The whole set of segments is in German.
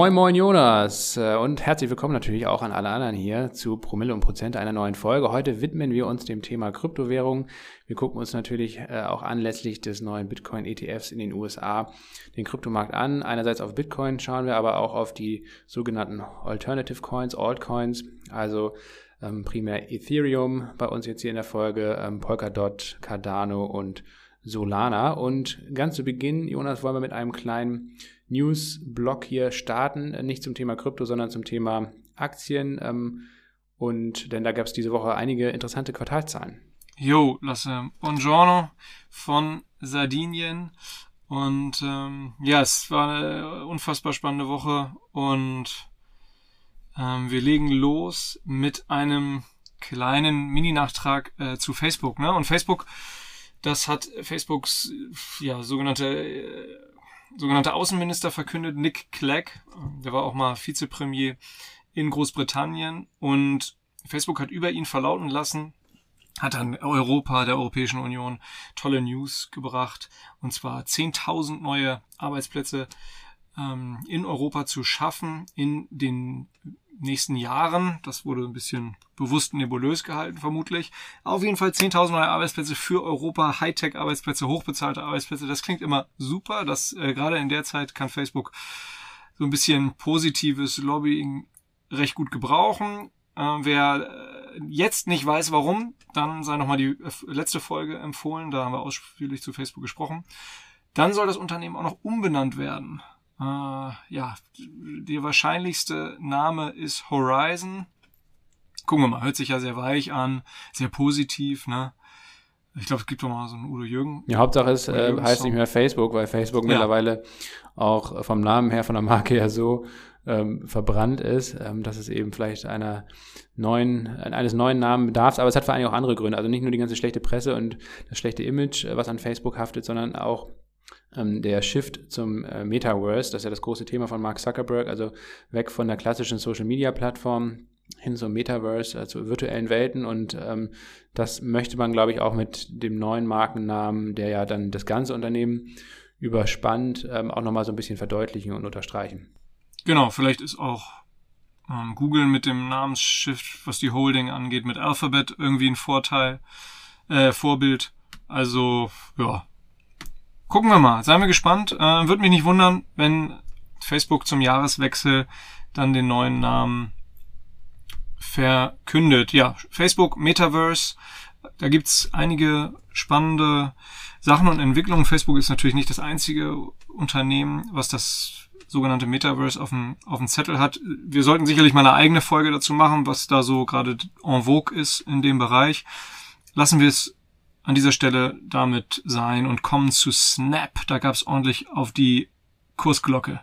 Moin Moin Jonas äh, und herzlich willkommen natürlich auch an alle anderen hier zu Promille und Prozent einer neuen Folge. Heute widmen wir uns dem Thema Kryptowährung. Wir gucken uns natürlich äh, auch anlässlich des neuen Bitcoin-ETFs in den USA den Kryptomarkt an. Einerseits auf Bitcoin schauen wir aber auch auf die sogenannten Alternative Coins, Altcoins, also ähm, primär Ethereum bei uns jetzt hier in der Folge, ähm, Polkadot, Cardano und Solana. Und ganz zu Beginn, Jonas, wollen wir mit einem kleinen News-Blog hier starten. Nicht zum Thema Krypto, sondern zum Thema Aktien. Ähm, und denn da gab es diese Woche einige interessante Quartalzahlen. Jo, Lasse, buongiorno von Sardinien. Und ähm, ja, es war eine unfassbar spannende Woche und ähm, wir legen los mit einem kleinen Mini-Nachtrag äh, zu Facebook. Ne? Und Facebook, das hat Facebooks ja sogenannte äh, sogenannter Außenminister verkündet, Nick Clegg. Der war auch mal Vizepremier in Großbritannien und Facebook hat über ihn verlauten lassen, hat dann Europa, der Europäischen Union, tolle News gebracht. Und zwar 10.000 neue Arbeitsplätze ähm, in Europa zu schaffen in den nächsten Jahren. Das wurde ein bisschen bewusst nebulös gehalten, vermutlich. Auf jeden Fall 10.000 neue Arbeitsplätze für Europa, Hightech-Arbeitsplätze, hochbezahlte Arbeitsplätze. Das klingt immer super. Das äh, gerade in der Zeit kann Facebook so ein bisschen positives Lobbying recht gut gebrauchen. Äh, wer äh, jetzt nicht weiß, warum, dann sei nochmal die äh, letzte Folge empfohlen. Da haben wir ausführlich zu Facebook gesprochen. Dann soll das Unternehmen auch noch umbenannt werden. Äh, ja, der wahrscheinlichste Name ist Horizon. Gucken wir mal, hört sich ja sehr weich an, sehr positiv, ne? Ich glaube, es gibt doch mal so einen Udo Jürgen. Ja, Hauptsache es äh, heißt nicht mehr Facebook, weil Facebook ja. mittlerweile auch vom Namen her, von der Marke her so ähm, verbrannt ist, ähm, dass es eben vielleicht einer neuen, eines neuen Namen bedarf. Aber es hat vor allem auch andere Gründe. Also nicht nur die ganze schlechte Presse und das schlechte Image, was an Facebook haftet, sondern auch ähm, der Shift zum äh, Metaverse, das ist ja das große Thema von Mark Zuckerberg, also weg von der klassischen Social-Media-Plattform hin zum Metaverse, also virtuellen Welten. Und ähm, das möchte man, glaube ich, auch mit dem neuen Markennamen, der ja dann das ganze Unternehmen überspannt, ähm, auch nochmal so ein bisschen verdeutlichen und unterstreichen. Genau, vielleicht ist auch ähm, Google mit dem Namensshift, was die Holding angeht, mit Alphabet irgendwie ein Vorteil, äh, Vorbild. Also, ja, gucken wir mal. Seien wir gespannt. Äh, Würde mich nicht wundern, wenn Facebook zum Jahreswechsel dann den neuen Namen verkündet. Ja, Facebook Metaverse. Da gibt's einige spannende Sachen und Entwicklungen. Facebook ist natürlich nicht das einzige Unternehmen, was das sogenannte Metaverse auf dem, auf dem Zettel hat. Wir sollten sicherlich mal eine eigene Folge dazu machen, was da so gerade en vogue ist in dem Bereich. Lassen wir es an dieser Stelle damit sein und kommen zu Snap. Da gab es ordentlich auf die Kursglocke.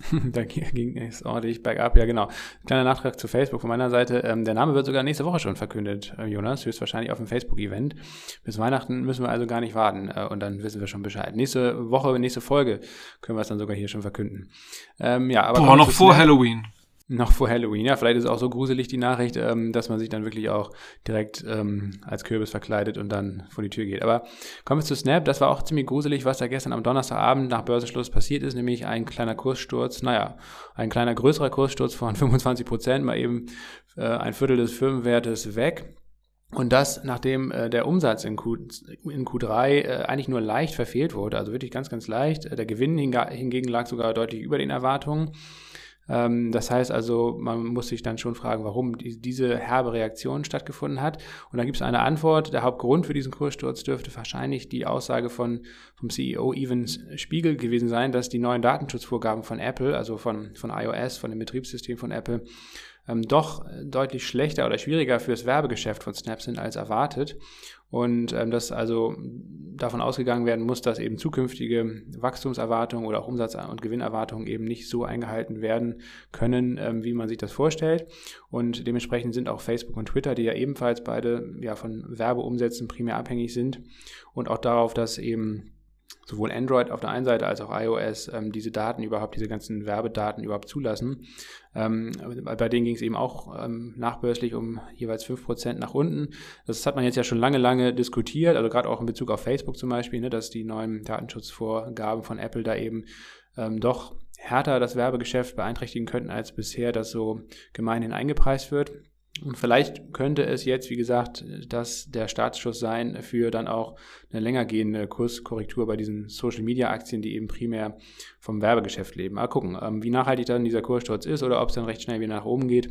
da ging es ordentlich bergab, ja genau. Kleiner Nachtrag zu Facebook von meiner Seite. Ähm, der Name wird sogar nächste Woche schon verkündet, äh, Jonas, höchstwahrscheinlich auf dem Facebook-Event. Bis Weihnachten müssen wir also gar nicht warten äh, und dann wissen wir schon Bescheid. Nächste Woche, nächste Folge können wir es dann sogar hier schon verkünden. Ähm, ja, aber Boah, noch vor. Halloween. Noch vor Halloween, ja. Vielleicht ist es auch so gruselig die Nachricht, ähm, dass man sich dann wirklich auch direkt ähm, als Kürbis verkleidet und dann vor die Tür geht. Aber kommen wir zu Snap. Das war auch ziemlich gruselig, was da gestern am Donnerstagabend nach Börsenschluss passiert ist, nämlich ein kleiner Kurssturz. Naja, ein kleiner größerer Kurssturz von 25 Prozent, mal eben äh, ein Viertel des Firmenwertes weg. Und das, nachdem äh, der Umsatz in, Q, in Q3 äh, eigentlich nur leicht verfehlt wurde, also wirklich ganz, ganz leicht. Der Gewinn hingegen lag sogar deutlich über den Erwartungen. Ähm, das heißt also, man muss sich dann schon fragen, warum die, diese herbe Reaktion stattgefunden hat. Und da gibt es eine Antwort. Der Hauptgrund für diesen Kurssturz dürfte wahrscheinlich die Aussage von, vom CEO Evans Spiegel gewesen sein, dass die neuen Datenschutzvorgaben von Apple, also von, von iOS, von dem Betriebssystem von Apple, ähm, doch deutlich schlechter oder schwieriger fürs Werbegeschäft von Snap sind als erwartet. Und ähm, dass also davon ausgegangen werden muss, dass eben zukünftige Wachstumserwartungen oder auch Umsatz- und Gewinnerwartungen eben nicht so eingehalten werden können, ähm, wie man sich das vorstellt. Und dementsprechend sind auch Facebook und Twitter, die ja ebenfalls beide ja von Werbeumsätzen primär abhängig sind und auch darauf, dass eben sowohl Android auf der einen Seite als auch iOS ähm, diese Daten überhaupt, diese ganzen Werbedaten überhaupt zulassen. Ähm, bei denen ging es eben auch ähm, nachbörslich um jeweils 5% nach unten. Das hat man jetzt ja schon lange, lange diskutiert, also gerade auch in Bezug auf Facebook zum Beispiel, ne, dass die neuen Datenschutzvorgaben von Apple da eben ähm, doch härter das Werbegeschäft beeinträchtigen könnten, als bisher das so gemeinhin eingepreist wird. Und vielleicht könnte es jetzt, wie gesagt, das der Startschuss sein für dann auch eine länger gehende Kurskorrektur bei diesen Social Media Aktien, die eben primär vom Werbegeschäft leben. Mal gucken, ähm, wie nachhaltig dann dieser Kurssturz ist oder ob es dann recht schnell wieder nach oben geht.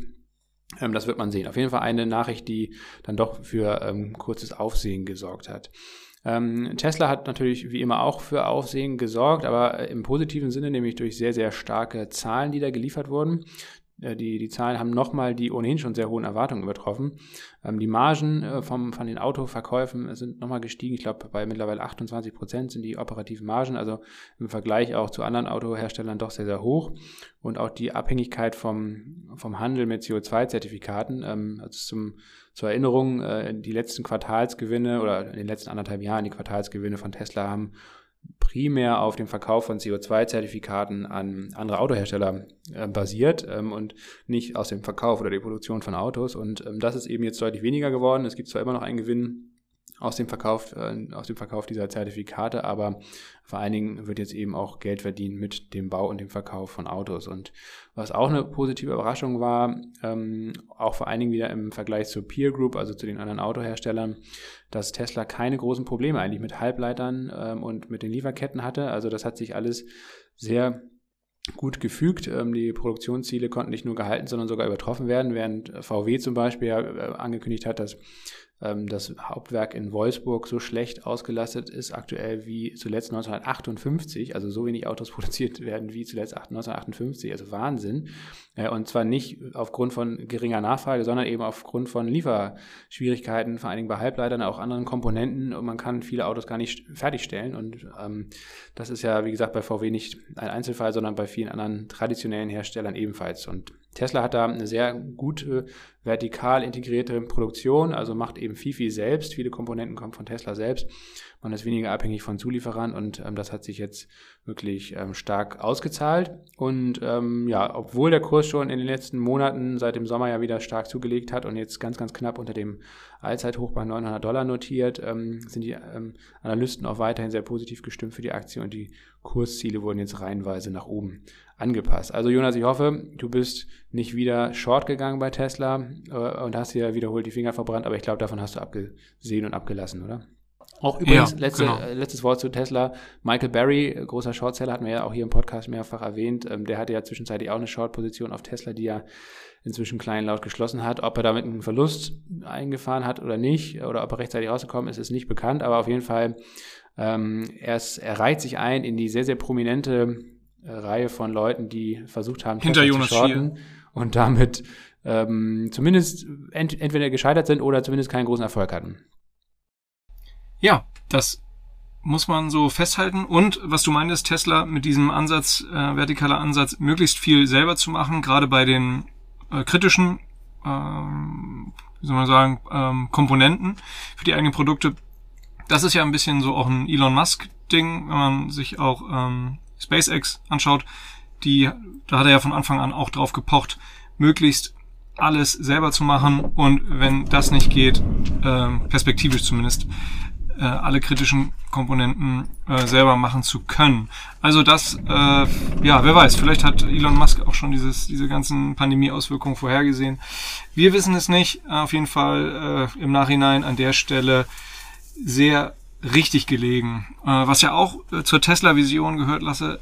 Ähm, das wird man sehen. Auf jeden Fall eine Nachricht, die dann doch für ähm, kurzes Aufsehen gesorgt hat. Tesla hat natürlich wie immer auch für Aufsehen gesorgt, aber im positiven Sinne, nämlich durch sehr, sehr starke Zahlen, die da geliefert wurden. Äh, die, die Zahlen haben nochmal die ohnehin schon sehr hohen Erwartungen übertroffen. Ähm, die Margen äh, vom, von den Autoverkäufen sind nochmal gestiegen. Ich glaube, bei mittlerweile 28 Prozent sind die operativen Margen, also im Vergleich auch zu anderen Autoherstellern doch sehr, sehr hoch. Und auch die Abhängigkeit vom, vom Handel mit CO2-Zertifikaten, ähm, also zum, zur Erinnerung, äh, die letzten Quartalsgewinne oder in den letzten anderthalb Jahren die Quartalsgewinne von Tesla haben primär auf dem Verkauf von CO2-Zertifikaten an andere Autohersteller äh, basiert ähm, und nicht aus dem Verkauf oder der Produktion von Autos. Und ähm, das ist eben jetzt deutlich weniger geworden. Es gibt zwar immer noch einen Gewinn aus dem Verkauf, äh, aus dem Verkauf dieser Zertifikate, aber vor allen Dingen wird jetzt eben auch Geld verdient mit dem Bau und dem Verkauf von Autos. Und was auch eine positive Überraschung war, ähm, auch vor allen Dingen wieder im Vergleich zur Peer Group, also zu den anderen Autoherstellern, dass Tesla keine großen Probleme eigentlich mit Halbleitern ähm, und mit den Lieferketten hatte. Also das hat sich alles sehr gut gefügt. Ähm, die Produktionsziele konnten nicht nur gehalten, sondern sogar übertroffen werden, während VW zum Beispiel äh, angekündigt hat, dass das Hauptwerk in Wolfsburg so schlecht ausgelastet ist aktuell wie zuletzt 1958, also so wenig Autos produziert werden wie zuletzt 1958, also Wahnsinn. Äh, und zwar nicht aufgrund von geringer Nachfrage, sondern eben aufgrund von Lieferschwierigkeiten, vor allen Dingen bei Halbleitern, auch anderen Komponenten. Und man kann viele Autos gar nicht fertigstellen. Und ähm, das ist ja, wie gesagt, bei VW nicht ein Einzelfall, sondern bei vielen anderen traditionellen Herstellern ebenfalls. Und Tesla hat da eine sehr gute vertikal integrierte Produktion, also macht eben viel, viel selbst. Viele Komponenten kommen von Tesla selbst. Man ist weniger abhängig von Zulieferern und ähm, das hat sich jetzt wirklich ähm, stark ausgezahlt. Und ähm, ja, obwohl der Kurs schon in den letzten Monaten seit dem Sommer ja wieder stark zugelegt hat und jetzt ganz, ganz knapp unter dem Allzeithoch bei 900 Dollar notiert, ähm, sind die ähm, Analysten auch weiterhin sehr positiv gestimmt für die Aktie und die Kursziele wurden jetzt reihenweise nach oben angepasst. Also Jonas, ich hoffe, du bist nicht wieder short gegangen bei Tesla äh, und hast dir wiederholt die Finger verbrannt, aber ich glaube, davon hast du abgesehen und abgelassen, oder? Auch übrigens, ja, letzte, genau. Äh, letztes Wort zu Tesla. Michael Berry, äh, großer Shortseller, hatten wir ja auch hier im Podcast mehrfach erwähnt. Ähm, der hatte ja zwischenzeitlich auch eine Short-Position auf Tesla, die er inzwischen klein laut geschlossen hat. Ob er damit einen Verlust eingefahren hat oder nicht, oder ob er rechtzeitig rausgekommen ist, ist nicht bekannt. Aber auf jeden Fall, ähm, er, ist, er reiht sich ein in die sehr, sehr prominente Reihe von Leuten, die versucht haben, hinter Tesla Jonas zu shorten und damit ähm, zumindest ent entweder gescheitert sind oder zumindest keinen großen Erfolg hatten. Ja, das muss man so festhalten. Und was du meintest, Tesla mit diesem Ansatz, äh, vertikaler Ansatz, möglichst viel selber zu machen, gerade bei den äh, kritischen, ähm, wie soll man sagen, ähm, Komponenten für die eigenen Produkte. Das ist ja ein bisschen so auch ein Elon Musk-Ding, wenn man sich auch ähm, SpaceX anschaut. Die, da hat er ja von Anfang an auch drauf gepocht, möglichst alles selber zu machen und wenn das nicht geht, äh, perspektivisch zumindest, äh, alle kritischen Komponenten äh, selber machen zu können. Also das, äh, ja, wer weiß, vielleicht hat Elon Musk auch schon dieses, diese ganzen Pandemie-Auswirkungen vorhergesehen. Wir wissen es nicht. Auf jeden Fall äh, im Nachhinein an der Stelle sehr richtig gelegen. Äh, was ja auch äh, zur Tesla-Vision gehört, lasse,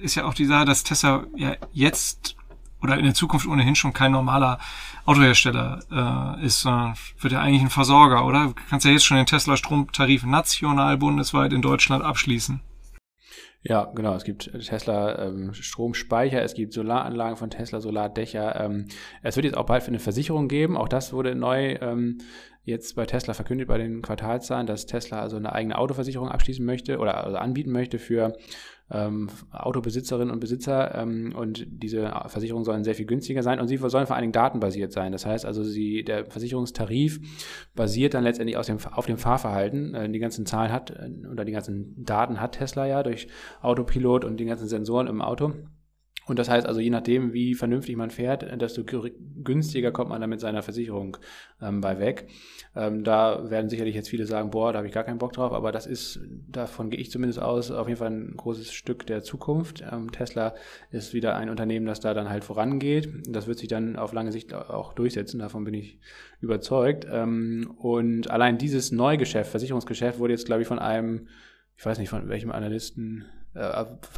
ist ja auch die Sache, dass Tesla ja jetzt oder in der Zukunft ohnehin schon kein normaler Autohersteller äh, ist, sondern wird ja eigentlich ein Versorger, oder? Du kannst ja jetzt schon den Tesla-Stromtarif national bundesweit in Deutschland abschließen. Ja, genau. Es gibt Tesla ähm, Stromspeicher, es gibt Solaranlagen von Tesla, Solardächer. Ähm, es wird jetzt auch bald für eine Versicherung geben. Auch das wurde neu ähm, jetzt bei Tesla verkündet bei den Quartalzahlen, dass Tesla also eine eigene Autoversicherung abschließen möchte oder also anbieten möchte für ähm, Autobesitzerinnen und Besitzer ähm, und diese Versicherungen sollen sehr viel günstiger sein und sie sollen vor allen Dingen datenbasiert sein. Das heißt also, sie, der Versicherungstarif basiert dann letztendlich aus dem, auf dem Fahrverhalten. Äh, die ganzen Zahlen hat äh, oder die ganzen Daten hat Tesla ja durch Autopilot und die ganzen Sensoren im Auto. Und das heißt also, je nachdem, wie vernünftig man fährt, desto günstiger kommt man dann mit seiner Versicherung ähm, bei weg. Ähm, da werden sicherlich jetzt viele sagen, boah, da habe ich gar keinen Bock drauf, aber das ist, davon gehe ich zumindest aus, auf jeden Fall ein großes Stück der Zukunft. Ähm, Tesla ist wieder ein Unternehmen, das da dann halt vorangeht. Das wird sich dann auf lange Sicht auch durchsetzen, davon bin ich überzeugt. Ähm, und allein dieses Neugeschäft, Versicherungsgeschäft, wurde jetzt, glaube ich, von einem, ich weiß nicht, von welchem Analysten,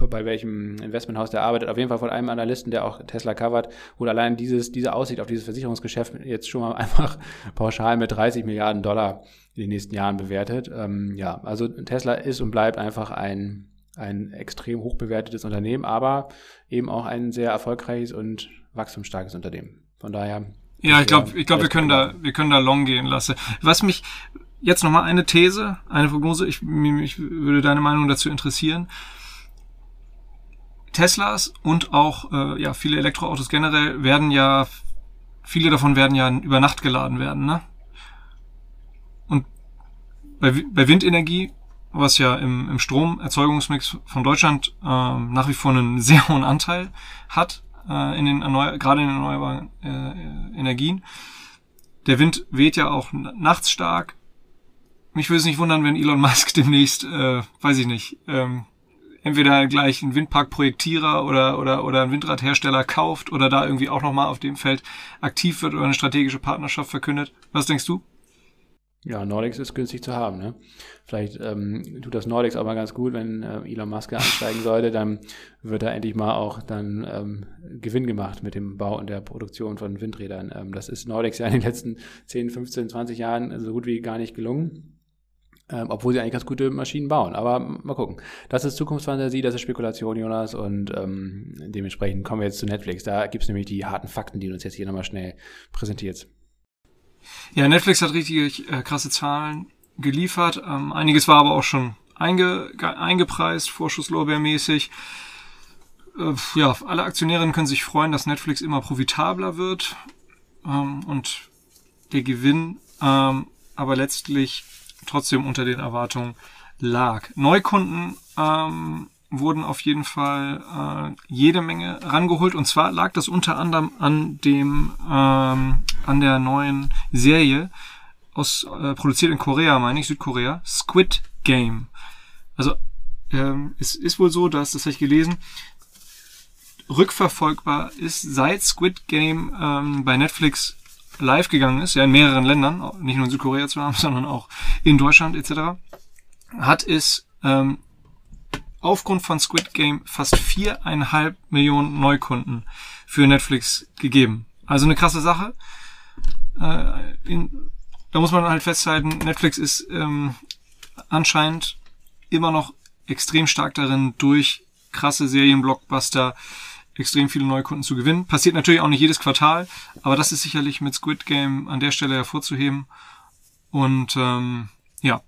bei welchem Investmenthaus der arbeitet, auf jeden Fall von einem Analysten, der auch Tesla covert, wurde allein dieses, diese Aussicht auf dieses Versicherungsgeschäft jetzt schon mal einfach pauschal mit 30 Milliarden Dollar in den nächsten Jahren bewertet. Ähm, ja, also Tesla ist und bleibt einfach ein, ein extrem hoch bewertetes Unternehmen, aber eben auch ein sehr erfolgreiches und wachstumsstarkes Unternehmen. Von daher. Ja, ich glaube, ich glaube, wir können da, wir können da long gehen lassen. Was mich, jetzt nochmal eine These, eine Prognose, ich, mich würde deine Meinung dazu interessieren. Teslas und auch äh, ja viele Elektroautos generell werden ja viele davon werden ja über Nacht geladen werden, ne? Und bei, bei Windenergie, was ja im, im Stromerzeugungsmix von Deutschland ähm, nach wie vor einen sehr hohen Anteil hat, äh, in den gerade in den erneuerbaren äh, Energien. Der Wind weht ja auch nachts stark. Mich würde es nicht wundern, wenn Elon Musk demnächst, äh, weiß ich nicht, ähm, entweder gleich einen Windparkprojektierer oder, oder, oder einen Windradhersteller kauft oder da irgendwie auch nochmal auf dem Feld aktiv wird oder eine strategische Partnerschaft verkündet. Was denkst du? Ja, Nordex ist günstig zu haben. Ne? Vielleicht ähm, tut das Nordex auch mal ganz gut, wenn äh, Elon Musk ansteigen sollte, dann wird da endlich mal auch dann ähm, Gewinn gemacht mit dem Bau und der Produktion von Windrädern. Ähm, das ist Nordex ja in den letzten 10, 15, 20 Jahren so gut wie gar nicht gelungen ähm, obwohl sie eigentlich ganz gute Maschinen bauen. Aber mal gucken. Das ist Zukunftsfantasie, das ist Spekulation, Jonas. Und ähm, dementsprechend kommen wir jetzt zu Netflix. Da gibt es nämlich die harten Fakten, die du uns jetzt hier nochmal schnell präsentiert. Ja, Netflix hat richtig äh, krasse Zahlen geliefert. Ähm, einiges war aber auch schon einge, eingepreist, Vorschusslorbeermäßig. Äh, ja, alle Aktionärinnen können sich freuen, dass Netflix immer profitabler wird ähm, und der Gewinn ähm, aber letztlich trotzdem unter den Erwartungen lag. Neukunden ähm, wurden auf jeden Fall äh, jede Menge rangeholt und zwar lag das unter anderem an dem ähm, an der neuen Serie aus äh, produziert in Korea, meine ich, Südkorea, Squid Game. Also ähm, es ist wohl so, dass das habe ich gelesen, rückverfolgbar ist seit Squid Game ähm, bei Netflix live gegangen ist, ja in mehreren Ländern, nicht nur in Südkorea zu haben, sondern auch in Deutschland etc., hat es ähm, aufgrund von Squid Game fast viereinhalb Millionen Neukunden für Netflix gegeben. Also eine krasse Sache. Äh, in, da muss man halt festhalten, Netflix ist ähm, anscheinend immer noch extrem stark darin, durch krasse Serienblockbuster extrem viele Neukunden zu gewinnen. Passiert natürlich auch nicht jedes Quartal, aber das ist sicherlich mit Squid Game an der Stelle hervorzuheben. Und ähm, ja,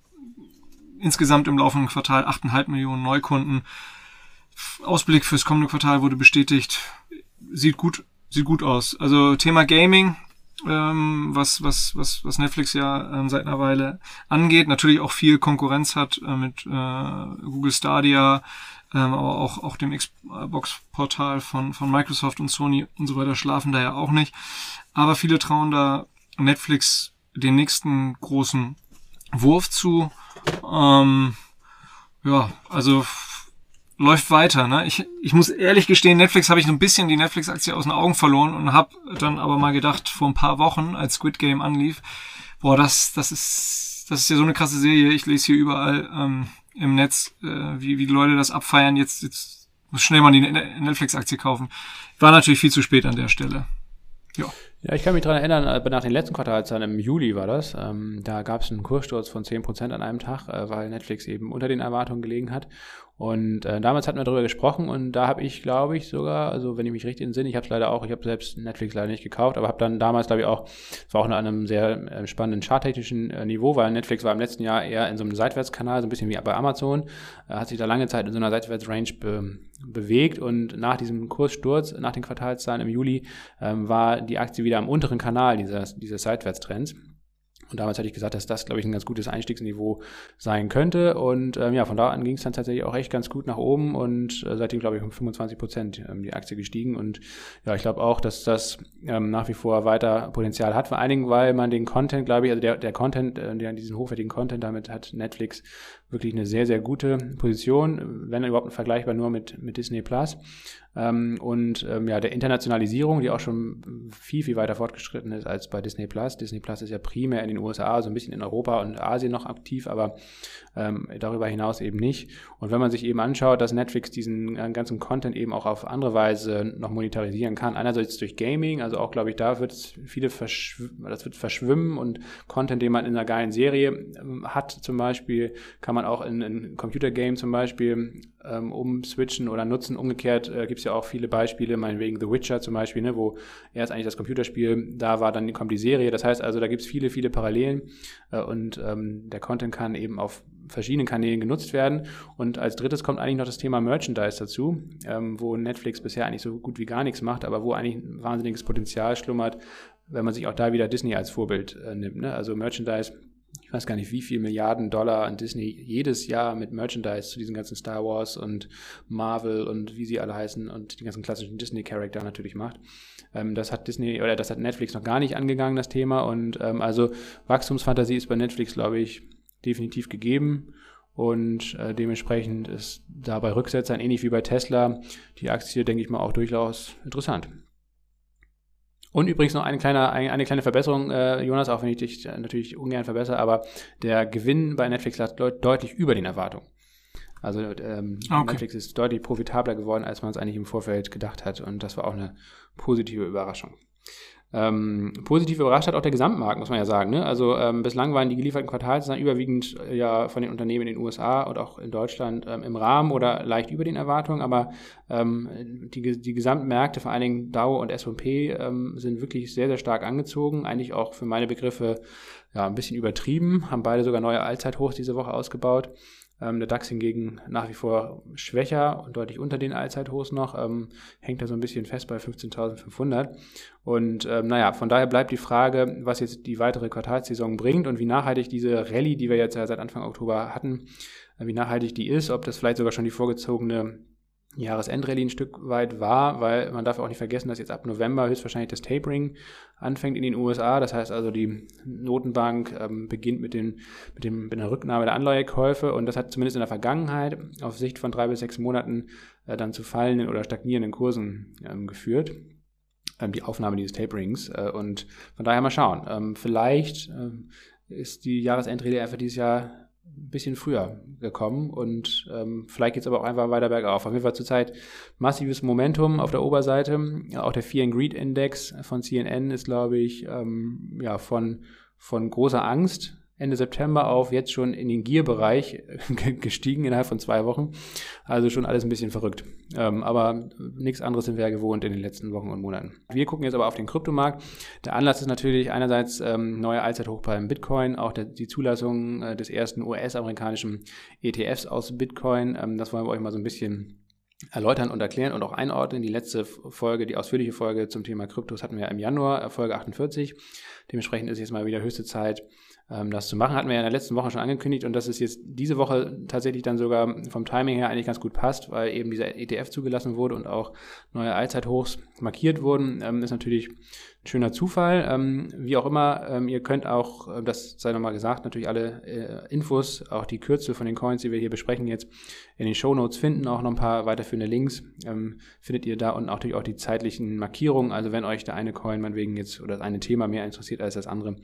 insgesamt im laufenden Quartal 8,5 Millionen Neukunden. Ausblick fürs kommende Quartal wurde bestätigt. Sieht gut, sieht gut aus. Also Thema Gaming, ähm, was, was, was, was Netflix ja ähm, seit einer Weile angeht, natürlich auch viel Konkurrenz hat äh, mit äh, Google Stadia, ähm, aber auch, auch dem Xbox-Portal von, von Microsoft und Sony und so weiter schlafen da ja auch nicht. Aber viele trauen da Netflix den nächsten großen Wurf zu. Ähm, ja, also läuft weiter. Ne? Ich, ich muss ehrlich gestehen, Netflix habe ich so ein bisschen die Netflix-Aktie aus den Augen verloren und habe dann aber mal gedacht, vor ein paar Wochen, als Squid Game anlief, boah, das, das ist, das ist ja so eine krasse Serie. Ich lese hier überall, ähm, im Netz, äh, wie, wie die Leute das abfeiern. Jetzt, jetzt muss schnell mal die Netflix-Aktie kaufen. War natürlich viel zu spät an der Stelle. Ja. Ja, ich kann mich daran erinnern, äh, nach den letzten Quartalzahlen im Juli war das, ähm, da gab es einen Kurssturz von 10% an einem Tag, äh, weil Netflix eben unter den Erwartungen gelegen hat. Und äh, damals hatten wir darüber gesprochen und da habe ich, glaube ich, sogar, also wenn ich mich richtig entsinne, ich habe es leider auch, ich habe selbst Netflix leider nicht gekauft, aber habe dann damals, glaube ich, auch, es war auch an einem sehr äh, spannenden charttechnischen äh, Niveau, weil Netflix war im letzten Jahr eher in so einem Seitwärtskanal, so ein bisschen wie bei Amazon, äh, hat sich da lange Zeit in so einer Seitwärtsrange be bewegt und nach diesem Kurssturz, nach den Quartalszahlen im Juli, ähm, war die Aktie wieder am unteren Kanal dieses, dieses Seitwärtstrends. Und damals hatte ich gesagt, dass das, glaube ich, ein ganz gutes Einstiegsniveau sein könnte. Und ähm, ja, von da an ging es dann tatsächlich auch echt ganz gut nach oben und äh, seitdem, glaube ich, um 25 Prozent ähm, die Aktie gestiegen. Und ja, ich glaube auch, dass das ähm, nach wie vor weiter Potenzial hat. Vor allen Dingen, weil man den Content, glaube ich, also der, der Content, äh, der, diesen hochwertigen Content, damit hat Netflix wirklich eine sehr, sehr gute Position, wenn überhaupt vergleichbar nur mit, mit Disney Plus. Ähm, und ähm, ja, der Internationalisierung, die auch schon viel, viel weiter fortgeschritten ist als bei Disney Plus. Disney Plus ist ja primär in den USA, so ein bisschen in Europa und Asien noch aktiv, aber ähm, darüber hinaus eben nicht. Und wenn man sich eben anschaut, dass Netflix diesen äh, ganzen Content eben auch auf andere Weise noch monetarisieren kann, einerseits durch Gaming, also auch, glaube ich, da wird es viele das wird verschwimmen und Content, den man in einer geilen Serie ähm, hat, zum Beispiel, kann man auch in, in Computergame zum Beispiel ähm, umswitchen oder nutzen. Umgekehrt äh, gibt es ja auch viele Beispiele, meinetwegen The Witcher zum Beispiel, ne, wo erst eigentlich das Computerspiel da war, dann kommt die Serie. Das heißt also, da gibt es viele, viele Parallelen äh, und ähm, der Content kann eben auf verschiedenen Kanälen genutzt werden. Und als drittes kommt eigentlich noch das Thema Merchandise dazu, ähm, wo Netflix bisher eigentlich so gut wie gar nichts macht, aber wo eigentlich ein wahnsinniges Potenzial schlummert, wenn man sich auch da wieder Disney als Vorbild äh, nimmt. Ne? Also Merchandise ich weiß gar nicht, wie viel Milliarden Dollar an Disney jedes Jahr mit Merchandise zu diesen ganzen Star Wars und Marvel und wie sie alle heißen und die ganzen klassischen Disney-Charakter natürlich macht. Ähm, das hat Disney oder das hat Netflix noch gar nicht angegangen, das Thema. Und ähm, also Wachstumsfantasie ist bei Netflix, glaube ich, definitiv gegeben. Und äh, dementsprechend ist dabei Rücksetzern ähnlich wie bei Tesla die Aktie, denke ich mal, auch durchaus interessant. Und übrigens noch eine kleine, eine, eine kleine Verbesserung, äh, Jonas, auch wenn ich dich natürlich ungern verbessere, aber der Gewinn bei Netflix lag deutlich über den Erwartungen. Also ähm, okay. Netflix ist deutlich profitabler geworden, als man es eigentlich im Vorfeld gedacht hat. Und das war auch eine positive Überraschung. Ähm, positiv überrascht hat auch der Gesamtmarkt, muss man ja sagen. Ne? Also ähm, bislang waren die gelieferten Quartalszahlen überwiegend äh, ja von den Unternehmen in den USA und auch in Deutschland ähm, im Rahmen oder leicht über den Erwartungen, aber ähm, die, die Gesamtmärkte, vor allen Dingen Dow und S&P, ähm, sind wirklich sehr, sehr stark angezogen. Eigentlich auch für meine Begriffe ja, ein bisschen übertrieben, haben beide sogar neue Allzeithochs diese Woche ausgebaut. Ähm, der DAX hingegen nach wie vor schwächer und deutlich unter den Allzeithochs noch, ähm, hängt da so ein bisschen fest bei 15.500. Und ähm, naja, von daher bleibt die Frage, was jetzt die weitere Quartalssaison bringt und wie nachhaltig diese Rallye, die wir jetzt ja seit Anfang Oktober hatten, äh, wie nachhaltig die ist, ob das vielleicht sogar schon die vorgezogene Jahresendrallye ein Stück weit war, weil man darf auch nicht vergessen, dass jetzt ab November höchstwahrscheinlich das Tapering anfängt in den USA. Das heißt also, die Notenbank ähm, beginnt mit, den, mit, dem, mit der Rücknahme der Anleihekäufe und das hat zumindest in der Vergangenheit auf Sicht von drei bis sechs Monaten äh, dann zu fallenden oder stagnierenden Kursen ähm, geführt. Ähm, die Aufnahme dieses Taperings äh, und von daher mal schauen. Ähm, vielleicht ähm, ist die Jahresendrallye einfach dieses Jahr ein bisschen früher gekommen und ähm, vielleicht geht es aber auch einfach weiter bergauf. Auf jeden Fall zurzeit massives Momentum auf der Oberseite. Auch der Fear and Greed Index von CNN ist, glaube ich, ähm, ja, von, von großer Angst Ende September auf jetzt schon in den Gear-Bereich gestiegen innerhalb von zwei Wochen. Also schon alles ein bisschen verrückt. Ähm, aber nichts anderes sind wir ja gewohnt in den letzten Wochen und Monaten. Wir gucken jetzt aber auf den Kryptomarkt. Der Anlass ist natürlich einerseits ähm, neuer Allzeithoch beim Bitcoin, auch der, die Zulassung äh, des ersten US-amerikanischen ETFs aus Bitcoin. Ähm, das wollen wir euch mal so ein bisschen erläutern und erklären und auch einordnen. Die letzte Folge, die ausführliche Folge zum Thema Kryptos hatten wir im Januar, Folge 48. Dementsprechend ist jetzt mal wieder höchste Zeit, das zu machen. Hatten wir ja in der letzten Woche schon angekündigt und dass es jetzt diese Woche tatsächlich dann sogar vom Timing her eigentlich ganz gut passt, weil eben dieser ETF zugelassen wurde und auch neue Allzeithochs markiert wurden, ähm, ist natürlich schöner Zufall. Ähm, wie auch immer, ähm, ihr könnt auch, äh, das sei nochmal gesagt, natürlich alle äh, Infos, auch die Kürzel von den Coins, die wir hier besprechen, jetzt in den Show Notes finden. Auch noch ein paar weiterführende Links ähm, findet ihr da und natürlich auch die zeitlichen Markierungen. Also wenn euch der eine Coin meinetwegen jetzt oder das eine Thema mehr interessiert als das andere,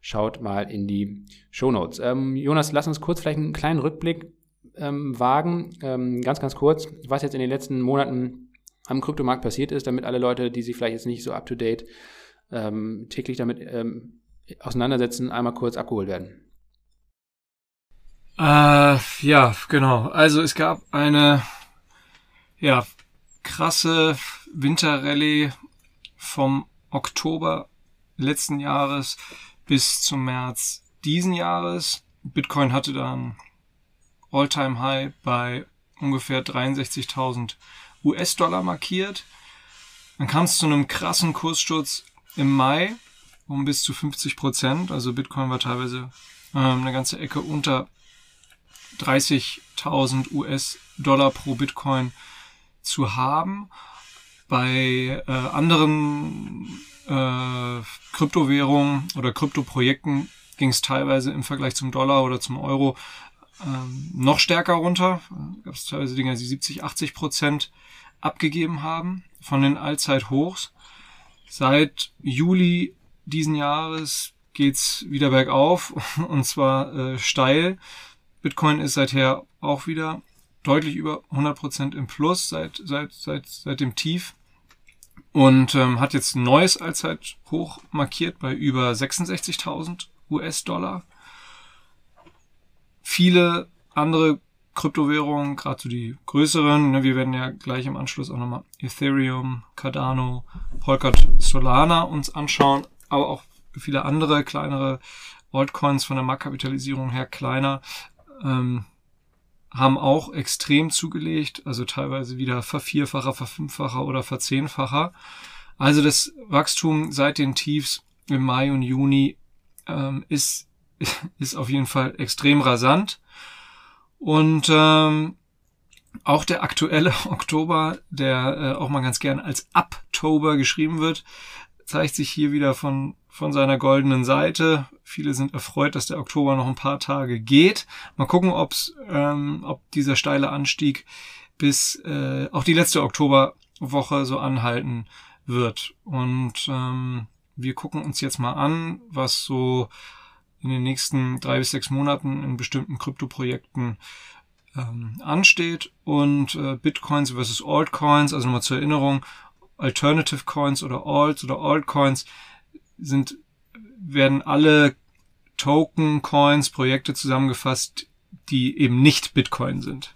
schaut mal in die Show Notes. Ähm, Jonas, lass uns kurz vielleicht einen kleinen Rückblick ähm, wagen. Ähm, ganz, ganz kurz, was jetzt in den letzten Monaten am Kryptomarkt passiert ist, damit alle Leute, die sich vielleicht jetzt nicht so up to date ähm, täglich damit ähm, auseinandersetzen, einmal kurz abgeholt werden? Äh, ja, genau. Also es gab eine ja, krasse Winterrallye vom Oktober letzten Jahres bis zum März diesen Jahres. Bitcoin hatte dann All-Time High bei ungefähr 63.000 US-Dollar markiert. Dann kam es zu einem krassen Kurssturz im Mai um bis zu 50 Prozent. Also Bitcoin war teilweise ähm, eine ganze Ecke unter 30.000 US-Dollar pro Bitcoin zu haben. Bei äh, anderen äh, Kryptowährungen oder Kryptoprojekten ging es teilweise im Vergleich zum Dollar oder zum Euro ähm, noch stärker runter. Gab es teilweise Dinge, die 70, 80 Prozent abgegeben haben von den Allzeithochs. Seit Juli diesen Jahres geht's wieder bergauf und zwar äh, steil. Bitcoin ist seither auch wieder deutlich über 100% im Plus seit, seit, seit, seit dem Tief und ähm, hat jetzt ein neues Allzeithoch markiert bei über 66.000 US-Dollar. Viele andere Kryptowährungen, gerade so die größeren, ne, wir werden ja gleich im Anschluss auch nochmal Ethereum, Cardano, Polkadot, Solana uns anschauen, aber auch viele andere kleinere Altcoins von der Marktkapitalisierung her kleiner, ähm, haben auch extrem zugelegt, also teilweise wieder vervierfacher, verfünffacher oder verzehnfacher. Also das Wachstum seit den Tiefs im Mai und Juni ähm, ist, ist auf jeden Fall extrem rasant. Und ähm, auch der aktuelle Oktober, der äh, auch mal ganz gern als Uptober geschrieben wird, zeigt sich hier wieder von, von seiner goldenen Seite. Viele sind erfreut, dass der Oktober noch ein paar Tage geht. Mal gucken, ob's, ähm, ob dieser steile Anstieg bis äh, auch die letzte Oktoberwoche so anhalten wird. Und ähm, wir gucken uns jetzt mal an, was so in den nächsten drei bis sechs Monaten in bestimmten Kryptoprojekten ähm, ansteht. Und äh, Bitcoins versus Altcoins, also nochmal zur Erinnerung, Alternative Coins oder Alts oder Altcoins sind, werden alle Token, Coins, Projekte zusammengefasst, die eben nicht Bitcoin sind.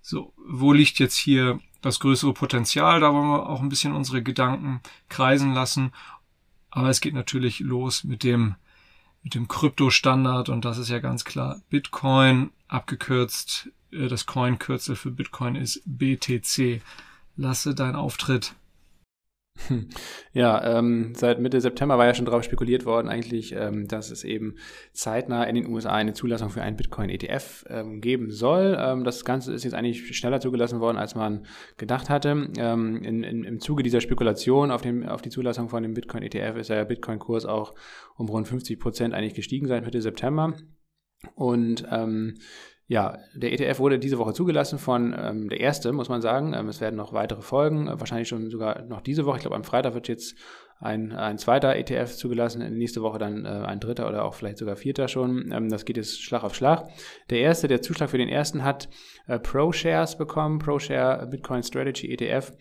So, wo liegt jetzt hier das größere Potenzial? Da wollen wir auch ein bisschen unsere Gedanken kreisen lassen. Aber es geht natürlich los mit dem, mit dem Kryptostandard und das ist ja ganz klar Bitcoin, abgekürzt, äh, das Coin-Kürzel für Bitcoin ist BTC. Lasse dein Auftritt Ja, ähm, seit Mitte September war ja schon darauf spekuliert worden, eigentlich, ähm, dass es eben zeitnah in den USA eine Zulassung für einen Bitcoin-ETF ähm, geben soll. Ähm, das Ganze ist jetzt eigentlich schneller zugelassen worden, als man gedacht hatte. Ähm, in, in, Im Zuge dieser Spekulation auf, dem, auf die Zulassung von dem Bitcoin-ETF ist der Bitcoin-Kurs auch um rund 50 Prozent eigentlich gestiegen seit Mitte September. Und ähm, ja, der ETF wurde diese Woche zugelassen von ähm, der erste, muss man sagen. Ähm, es werden noch weitere folgen, äh, wahrscheinlich schon sogar noch diese Woche. Ich glaube, am Freitag wird jetzt ein, ein zweiter ETF zugelassen, nächste Woche dann äh, ein dritter oder auch vielleicht sogar vierter schon. Ähm, das geht jetzt Schlag auf Schlag. Der erste, der Zuschlag für den ersten hat äh, ProShares bekommen, ProShare Bitcoin Strategy ETF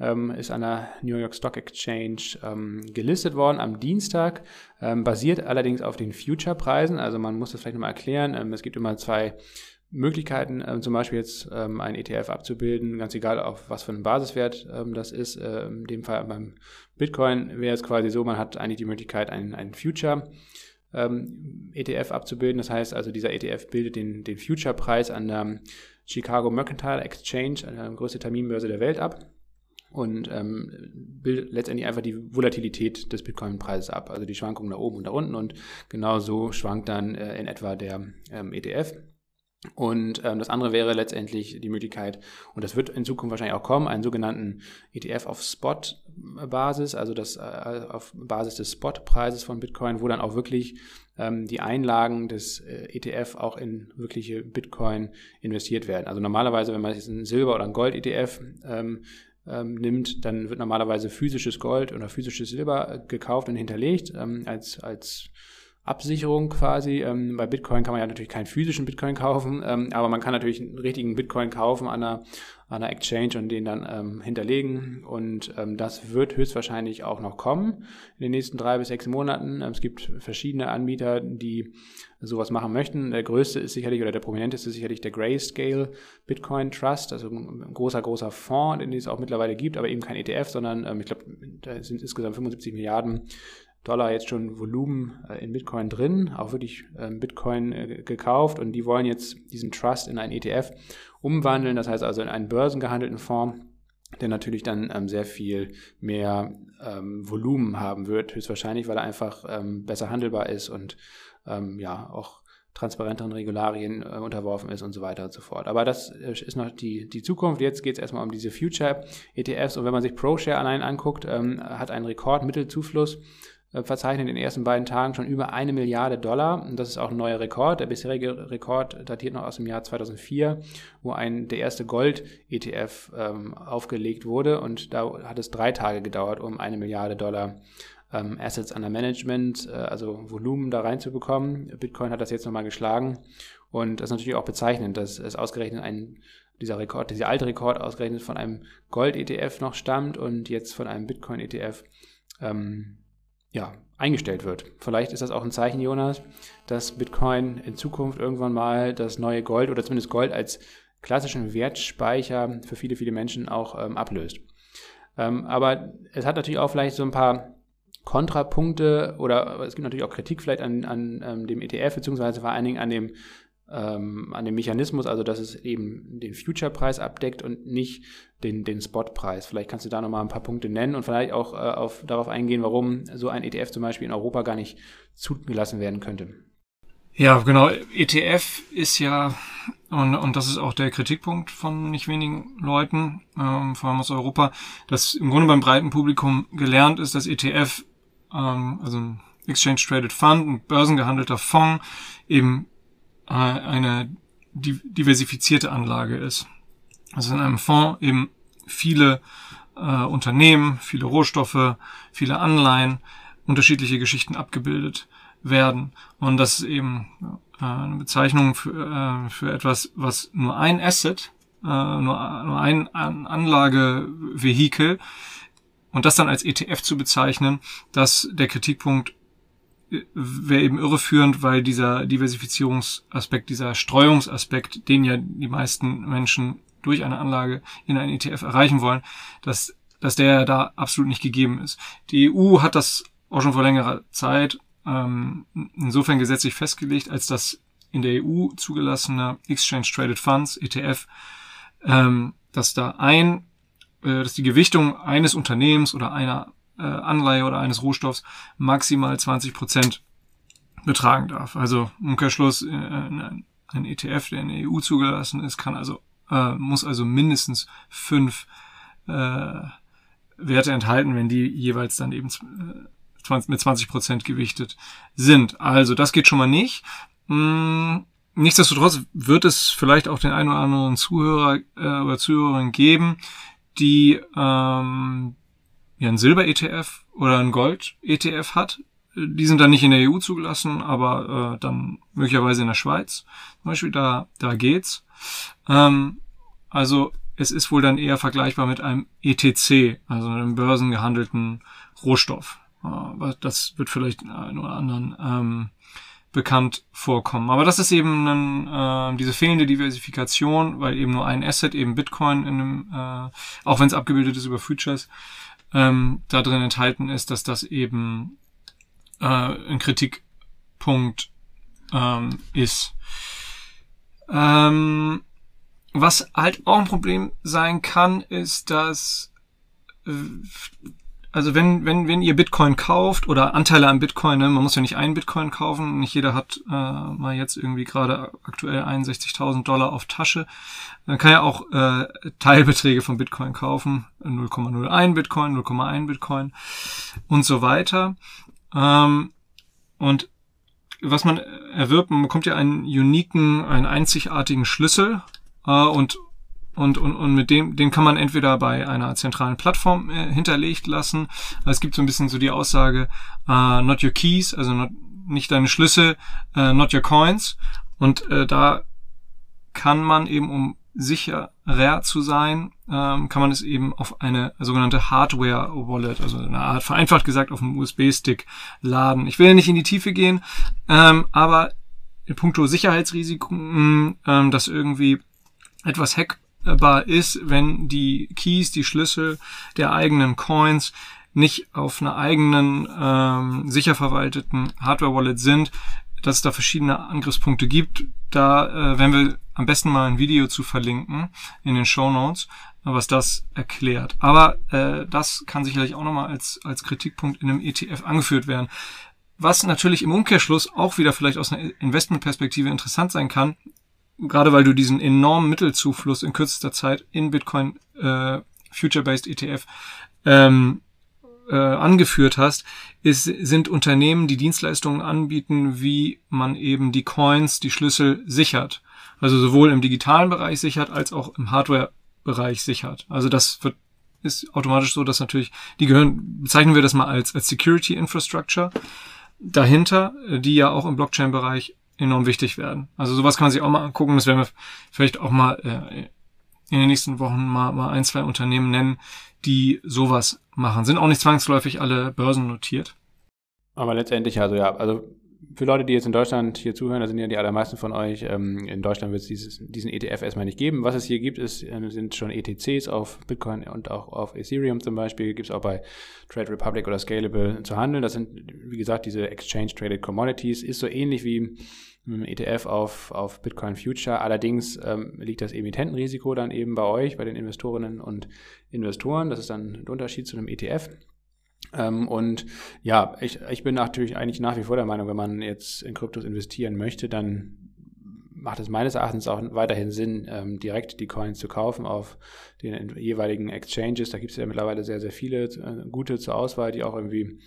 ähm, ist an der New York Stock Exchange ähm, gelistet worden am Dienstag, ähm, basiert allerdings auf den Future-Preisen. Also man muss das vielleicht nochmal erklären. Ähm, es gibt immer zwei Möglichkeiten, ähm, zum Beispiel jetzt ähm, ein ETF abzubilden, ganz egal auf was für einen Basiswert ähm, das ist. Äh, in dem Fall beim Bitcoin wäre es quasi so, man hat eigentlich die Möglichkeit, einen, einen Future ähm, ETF abzubilden. Das heißt also, dieser ETF bildet den, den Future-Preis an der Chicago Mercantile Exchange, der größte Terminbörse der Welt ab und ähm, bildet letztendlich einfach die Volatilität des Bitcoin-Preises ab, also die Schwankungen nach oben und nach unten und genau so schwankt dann äh, in etwa der ähm, ETF. Und ähm, das andere wäre letztendlich die Möglichkeit, und das wird in Zukunft wahrscheinlich auch kommen, einen sogenannten ETF auf Spot-Basis, also das äh, auf Basis des Spot-Preises von Bitcoin, wo dann auch wirklich ähm, die Einlagen des äh, ETF auch in wirkliche Bitcoin investiert werden. Also normalerweise, wenn man jetzt einen Silber- oder einen Gold-ETF ähm, ähm, nimmt, dann wird normalerweise physisches Gold oder physisches Silber gekauft und hinterlegt ähm, als, als Absicherung quasi. Ähm, bei Bitcoin kann man ja natürlich keinen physischen Bitcoin kaufen, ähm, aber man kann natürlich einen richtigen Bitcoin kaufen an einer, an einer Exchange und den dann ähm, hinterlegen. Und ähm, das wird höchstwahrscheinlich auch noch kommen in den nächsten drei bis sechs Monaten. Ähm, es gibt verschiedene Anbieter, die sowas machen möchten. Der größte ist sicherlich oder der prominenteste ist sicherlich der Grayscale Bitcoin Trust, also ein großer, großer Fonds, den es auch mittlerweile gibt, aber eben kein ETF, sondern ähm, ich glaube, da sind insgesamt 75 Milliarden Dollar jetzt schon Volumen äh, in Bitcoin drin, auch wirklich ähm, Bitcoin äh, gekauft und die wollen jetzt diesen Trust in einen ETF umwandeln, das heißt also in einen börsengehandelten Fonds, der natürlich dann ähm, sehr viel mehr ähm, Volumen haben wird, höchstwahrscheinlich, weil er einfach besser handelbar ist und ja auch transparenteren Regularien äh, unterworfen ist und so weiter und so fort. Aber das äh, ist noch die, die Zukunft. Jetzt geht es erstmal um diese Future ETFs und wenn man sich ProShare allein anguckt, ähm, hat einen Rekordmittelzufluss äh, verzeichnet in den ersten beiden Tagen schon über eine Milliarde Dollar. Das ist auch ein neuer Rekord. Der bisherige Rekord datiert noch aus dem Jahr 2004, wo ein, der erste Gold-ETF ähm, aufgelegt wurde. Und da hat es drei Tage gedauert, um eine Milliarde Dollar ähm, Assets under Management, äh, also Volumen da reinzubekommen. Bitcoin hat das jetzt nochmal geschlagen. Und das ist natürlich auch bezeichnend, dass es ausgerechnet ein dieser Rekord, dieser alte Rekord ausgerechnet von einem Gold-ETF noch stammt und jetzt von einem Bitcoin-ETF ähm, ja, eingestellt wird. Vielleicht ist das auch ein Zeichen, Jonas, dass Bitcoin in Zukunft irgendwann mal das neue Gold oder zumindest Gold als klassischen Wertspeicher für viele, viele Menschen auch ähm, ablöst. Ähm, aber es hat natürlich auch vielleicht so ein paar Kontrapunkte oder es gibt natürlich auch Kritik vielleicht an, an ähm, dem ETF, beziehungsweise vor allen Dingen an dem ähm, an dem Mechanismus, also dass es eben den Future-Preis abdeckt und nicht den, den Spot-Preis. Vielleicht kannst du da nochmal ein paar Punkte nennen und vielleicht auch äh, auf, darauf eingehen, warum so ein ETF zum Beispiel in Europa gar nicht zugelassen werden könnte. Ja, genau. ETF ist ja, und, und das ist auch der Kritikpunkt von nicht wenigen Leuten, ähm, vor allem aus Europa, dass im Grunde beim breiten Publikum gelernt ist, dass ETF, ähm, also ein Exchange Traded Fund, ein börsengehandelter Fonds, eben eine diversifizierte Anlage ist. Also in einem Fonds eben viele äh, Unternehmen, viele Rohstoffe, viele Anleihen, unterschiedliche Geschichten abgebildet werden. Und das ist eben äh, eine Bezeichnung für, äh, für etwas, was nur ein Asset, äh, nur, nur ein An Anlagevehikel und das dann als ETF zu bezeichnen, dass der Kritikpunkt wäre eben irreführend, weil dieser Diversifizierungsaspekt, dieser Streuungsaspekt, den ja die meisten Menschen durch eine Anlage in einen ETF erreichen wollen, dass, dass der da absolut nicht gegeben ist. Die EU hat das auch schon vor längerer Zeit ähm, insofern gesetzlich festgelegt, als dass in der EU zugelassene Exchange Traded Funds, ETF, ähm, dass da ein, äh, dass die Gewichtung eines Unternehmens oder einer äh, Anleihe oder eines Rohstoffs maximal 20 Prozent betragen darf. Also Umkehrschluss, äh, ein ETF, der in der EU zugelassen ist, kann also äh, muss also mindestens fünf äh, Werte enthalten, wenn die jeweils dann eben 20, mit 20 Prozent gewichtet sind. Also das geht schon mal nicht. Hm, nichtsdestotrotz wird es vielleicht auch den einen oder anderen Zuhörer äh, oder Zuhörerin geben, die ähm, ja ein Silber-ETF oder ein Gold-ETF hat. Die sind dann nicht in der EU zugelassen, aber äh, dann möglicherweise in der Schweiz. Zum Beispiel, da, da geht's. Ähm, also es ist wohl dann eher vergleichbar mit einem ETC, also einem börsengehandelten Rohstoff. Aber das wird vielleicht einen oder anderen ähm, bekannt vorkommen. Aber das ist eben ein, äh, diese fehlende Diversifikation, weil eben nur ein Asset, eben Bitcoin, in einem, äh, auch wenn es abgebildet ist über Futures, ähm, da drin enthalten ist, dass das eben äh, ein Kritikpunkt ähm, ist. Ähm, was halt auch ein Problem sein kann, ist, dass äh, also wenn, wenn, wenn ihr Bitcoin kauft oder Anteile an Bitcoin, ne, man muss ja nicht einen Bitcoin kaufen, nicht jeder hat äh, mal jetzt irgendwie gerade aktuell 61.000 Dollar auf Tasche, dann kann ja auch äh, Teilbeträge von Bitcoin kaufen, 0,01 Bitcoin, 0,1 Bitcoin und so weiter. Ähm, und was man erwirbt, man bekommt ja einen uniken, einen einzigartigen Schlüssel äh, und und, und, und mit dem, den kann man entweder bei einer zentralen Plattform äh, hinterlegt lassen. Es gibt so ein bisschen so die Aussage, uh, not your keys, also not, nicht deine Schlüssel, äh, not your coins. Und äh, da kann man eben, um sicherer zu sein, ähm, kann man es eben auf eine sogenannte Hardware-Wallet, also eine Art vereinfacht gesagt auf einem USB-Stick laden. Ich will ja nicht in die Tiefe gehen, ähm, aber in puncto Sicherheitsrisiken, ähm, dass irgendwie etwas hackbar ist, wenn die Keys, die Schlüssel der eigenen Coins nicht auf einer eigenen ähm, sicher verwalteten Hardware-Wallet sind, dass es da verschiedene Angriffspunkte gibt. Da äh, werden wir am besten mal ein Video zu verlinken in den Show Notes, was das erklärt. Aber äh, das kann sicherlich auch nochmal als, als Kritikpunkt in einem ETF angeführt werden. Was natürlich im Umkehrschluss auch wieder vielleicht aus einer Investmentperspektive interessant sein kann, gerade weil du diesen enormen Mittelzufluss in kürzester Zeit in Bitcoin äh, Future-Based ETF ähm, äh, angeführt hast, ist, sind Unternehmen, die Dienstleistungen anbieten, wie man eben die Coins, die Schlüssel sichert. Also sowohl im digitalen Bereich sichert als auch im Hardware-Bereich sichert. Also das wird, ist automatisch so, dass natürlich, die gehören, bezeichnen wir das mal als, als Security Infrastructure dahinter, die ja auch im Blockchain-Bereich enorm wichtig werden. Also sowas kann man sich auch mal angucken. Das werden wir vielleicht auch mal äh, in den nächsten Wochen mal, mal ein, zwei Unternehmen nennen, die sowas machen. Sind auch nicht zwangsläufig alle Börsen notiert. Aber letztendlich, also ja, also für Leute, die jetzt in Deutschland hier zuhören, da sind ja die allermeisten von euch, ähm, in Deutschland wird es diesen ETF erstmal nicht geben. Was es hier gibt, ist, äh, sind schon ETCs auf Bitcoin und auch auf Ethereum zum Beispiel, gibt es auch bei Trade Republic oder Scalable zu handeln. Das sind, wie gesagt, diese Exchange Traded Commodities, ist so ähnlich wie ETF auf, auf Bitcoin Future. Allerdings ähm, liegt das Emittentenrisiko dann eben bei euch, bei den Investorinnen und Investoren. Das ist dann der Unterschied zu einem ETF. Ähm, und ja, ich, ich bin natürlich eigentlich nach wie vor der Meinung, wenn man jetzt in Kryptos investieren möchte, dann macht es meines Erachtens auch weiterhin Sinn, ähm, direkt die Coins zu kaufen auf den jeweiligen Exchanges. Da gibt es ja mittlerweile sehr, sehr viele äh, gute zur Auswahl, die auch irgendwie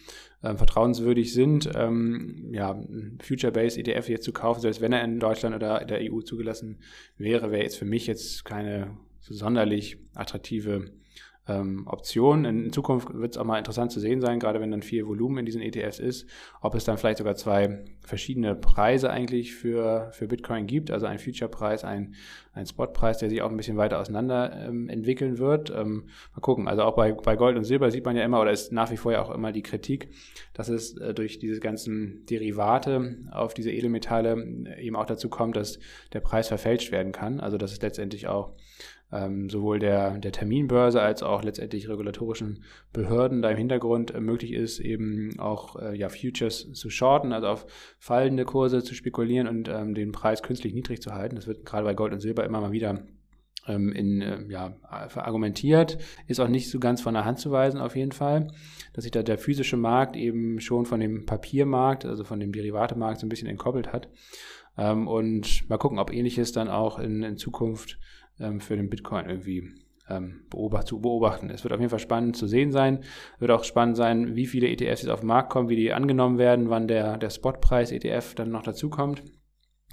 ähm, vertrauenswürdig sind. Ähm, ja, Future-Based ETF jetzt zu kaufen, selbst wenn er in Deutschland oder der EU zugelassen wäre, wäre jetzt für mich jetzt keine so sonderlich attraktive ähm, Option. In Zukunft wird es auch mal interessant zu sehen sein, gerade wenn dann viel Volumen in diesen ETFs ist, ob es dann vielleicht sogar zwei verschiedene Preise eigentlich für, für Bitcoin gibt, also ein Future-Preis, ein, ein Spot-Preis, der sich auch ein bisschen weiter auseinander ähm, entwickeln wird. Ähm, mal gucken, also auch bei, bei Gold und Silber sieht man ja immer, oder ist nach wie vor ja auch immer die Kritik, dass es äh, durch diese ganzen Derivate auf diese Edelmetalle äh, eben auch dazu kommt, dass der Preis verfälscht werden kann. Also dass es letztendlich auch ähm, sowohl der, der Terminbörse als auch letztendlich regulatorischen Behörden da im Hintergrund äh, möglich ist, eben auch äh, ja, Futures zu shorten, also auf fallende Kurse zu spekulieren und ähm, den Preis künstlich niedrig zu halten. Das wird gerade bei Gold und Silber immer mal wieder ähm, in, äh, ja, argumentiert, ist auch nicht so ganz von der Hand zu weisen auf jeden Fall, dass sich da der physische Markt eben schon von dem Papiermarkt, also von dem Derivatemarkt so ein bisschen entkoppelt hat. Ähm, und mal gucken, ob ähnliches dann auch in, in Zukunft ähm, für den Bitcoin irgendwie ähm, beobacht, zu beobachten. Es wird auf jeden Fall spannend zu sehen sein. Wird auch spannend sein, wie viele ETFs jetzt auf den Markt kommen, wie die angenommen werden, wann der, der Spotpreis-ETF dann noch dazu kommt.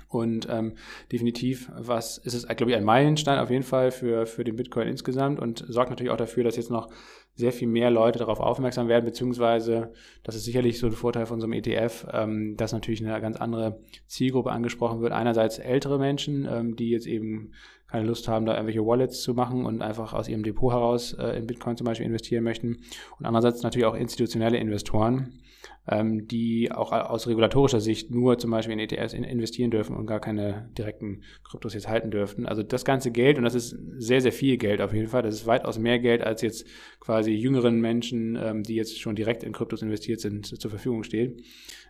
Und ähm, definitiv, was ist es, glaube ich, ein Meilenstein auf jeden Fall für, für den Bitcoin insgesamt und sorgt natürlich auch dafür, dass jetzt noch sehr viel mehr Leute darauf aufmerksam werden, beziehungsweise das ist sicherlich so ein Vorteil von so einem ETF, ähm, dass natürlich eine ganz andere Zielgruppe angesprochen wird. Einerseits ältere Menschen, ähm, die jetzt eben keine Lust haben, da irgendwelche Wallets zu machen und einfach aus ihrem Depot heraus äh, in Bitcoin zum Beispiel investieren möchten. Und andererseits natürlich auch institutionelle Investoren, ähm, die auch aus regulatorischer Sicht nur zum Beispiel in ETFs in investieren dürfen und gar keine direkten Kryptos jetzt halten dürften. Also das ganze Geld, und das ist sehr, sehr viel Geld auf jeden Fall, das ist weitaus mehr Geld, als jetzt quasi jüngeren Menschen, ähm, die jetzt schon direkt in Kryptos investiert sind, zur Verfügung steht.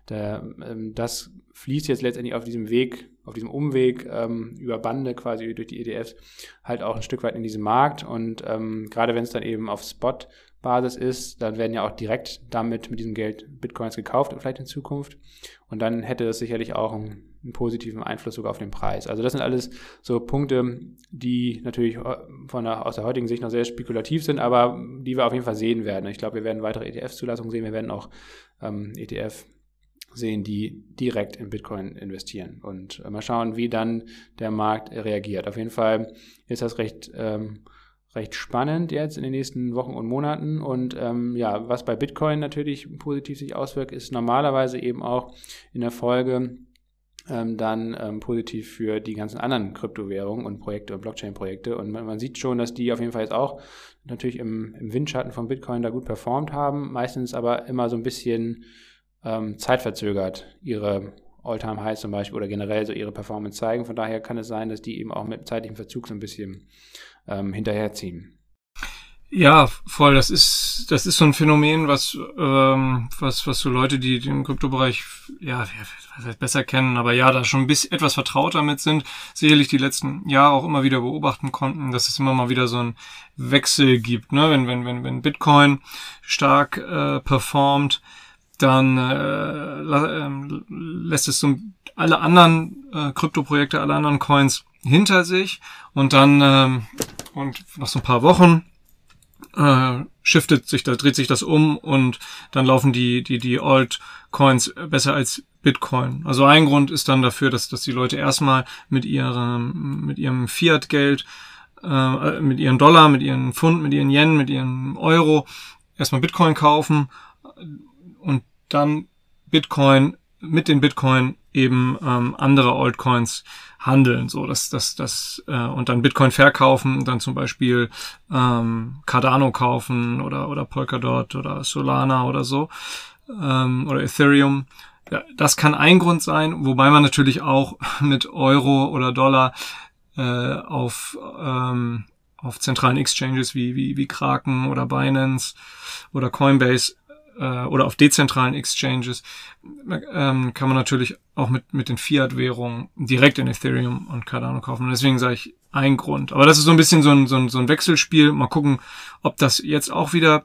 Der, ähm, das fließt jetzt letztendlich auf diesem Weg, auf diesem Umweg ähm, über Bande quasi durch die ETFs halt auch ein Stück weit in diesen Markt. Und ähm, gerade wenn es dann eben auf Spot-Basis ist, dann werden ja auch direkt damit mit diesem Geld Bitcoins gekauft, vielleicht in Zukunft. Und dann hätte das sicherlich auch einen, einen positiven Einfluss sogar auf den Preis. Also das sind alles so Punkte, die natürlich äh, von der, aus der heutigen Sicht noch sehr spekulativ sind, aber die wir auf jeden Fall sehen werden. Ich glaube, wir werden weitere ETF-Zulassungen sehen, wir werden auch ähm, ETF sehen, die direkt in Bitcoin investieren. Und äh, mal schauen, wie dann der Markt reagiert. Auf jeden Fall ist das recht, ähm, recht spannend jetzt in den nächsten Wochen und Monaten. Und ähm, ja, was bei Bitcoin natürlich positiv sich auswirkt, ist normalerweise eben auch in der Folge ähm, dann ähm, positiv für die ganzen anderen Kryptowährungen und Projekte und Blockchain-Projekte. Und man, man, sieht schon, dass die auf jeden Fall jetzt auch natürlich im, im Windschatten von Bitcoin da gut performt haben, meistens aber immer so ein bisschen ähm, zeitverzögert ihre All-Time-Highs zum Beispiel oder generell so ihre Performance zeigen. Von daher kann es sein, dass die eben auch mit zeitlichem Verzug so ein bisschen ähm, hinterherziehen. Ja, voll. Das ist, das ist so ein Phänomen, was, ähm, was, was so Leute, die den Kryptobereich, ja, besser kennen, aber ja, da schon bisschen etwas vertraut damit sind, sicherlich die letzten Jahre auch immer wieder beobachten konnten, dass es immer mal wieder so ein Wechsel gibt, ne? Wenn, wenn, wenn, wenn Bitcoin stark äh, performt, dann äh, äh, lässt es so alle anderen äh, Kryptoprojekte, alle anderen Coins hinter sich und dann ähm, und nach so ein paar Wochen äh, shiftet sich da, dreht sich das um und dann laufen die, die, die Altcoins besser als Bitcoin. Also ein Grund ist dann dafür, dass, dass die Leute erstmal mit ihrem, mit ihrem Fiat-Geld, äh, mit ihren Dollar, mit ihren Pfund, mit ihren Yen, mit ihren Euro erstmal Bitcoin kaufen und dann Bitcoin mit den Bitcoin eben ähm, andere Altcoins handeln, so dass das das äh, und dann Bitcoin verkaufen, dann zum Beispiel ähm, Cardano kaufen oder oder Polkadot oder Solana oder so ähm, oder Ethereum. Ja, das kann ein Grund sein, wobei man natürlich auch mit Euro oder Dollar äh, auf ähm, auf zentralen Exchanges wie, wie, wie Kraken oder Binance oder Coinbase äh, oder auf dezentralen Exchanges ähm, kann man natürlich auch mit, mit den Fiat-Währungen direkt in Ethereum und Cardano kaufen. Und deswegen sage ich ein Grund. Aber das ist so ein bisschen so ein, so ein, so ein Wechselspiel. Mal gucken, ob das jetzt auch wieder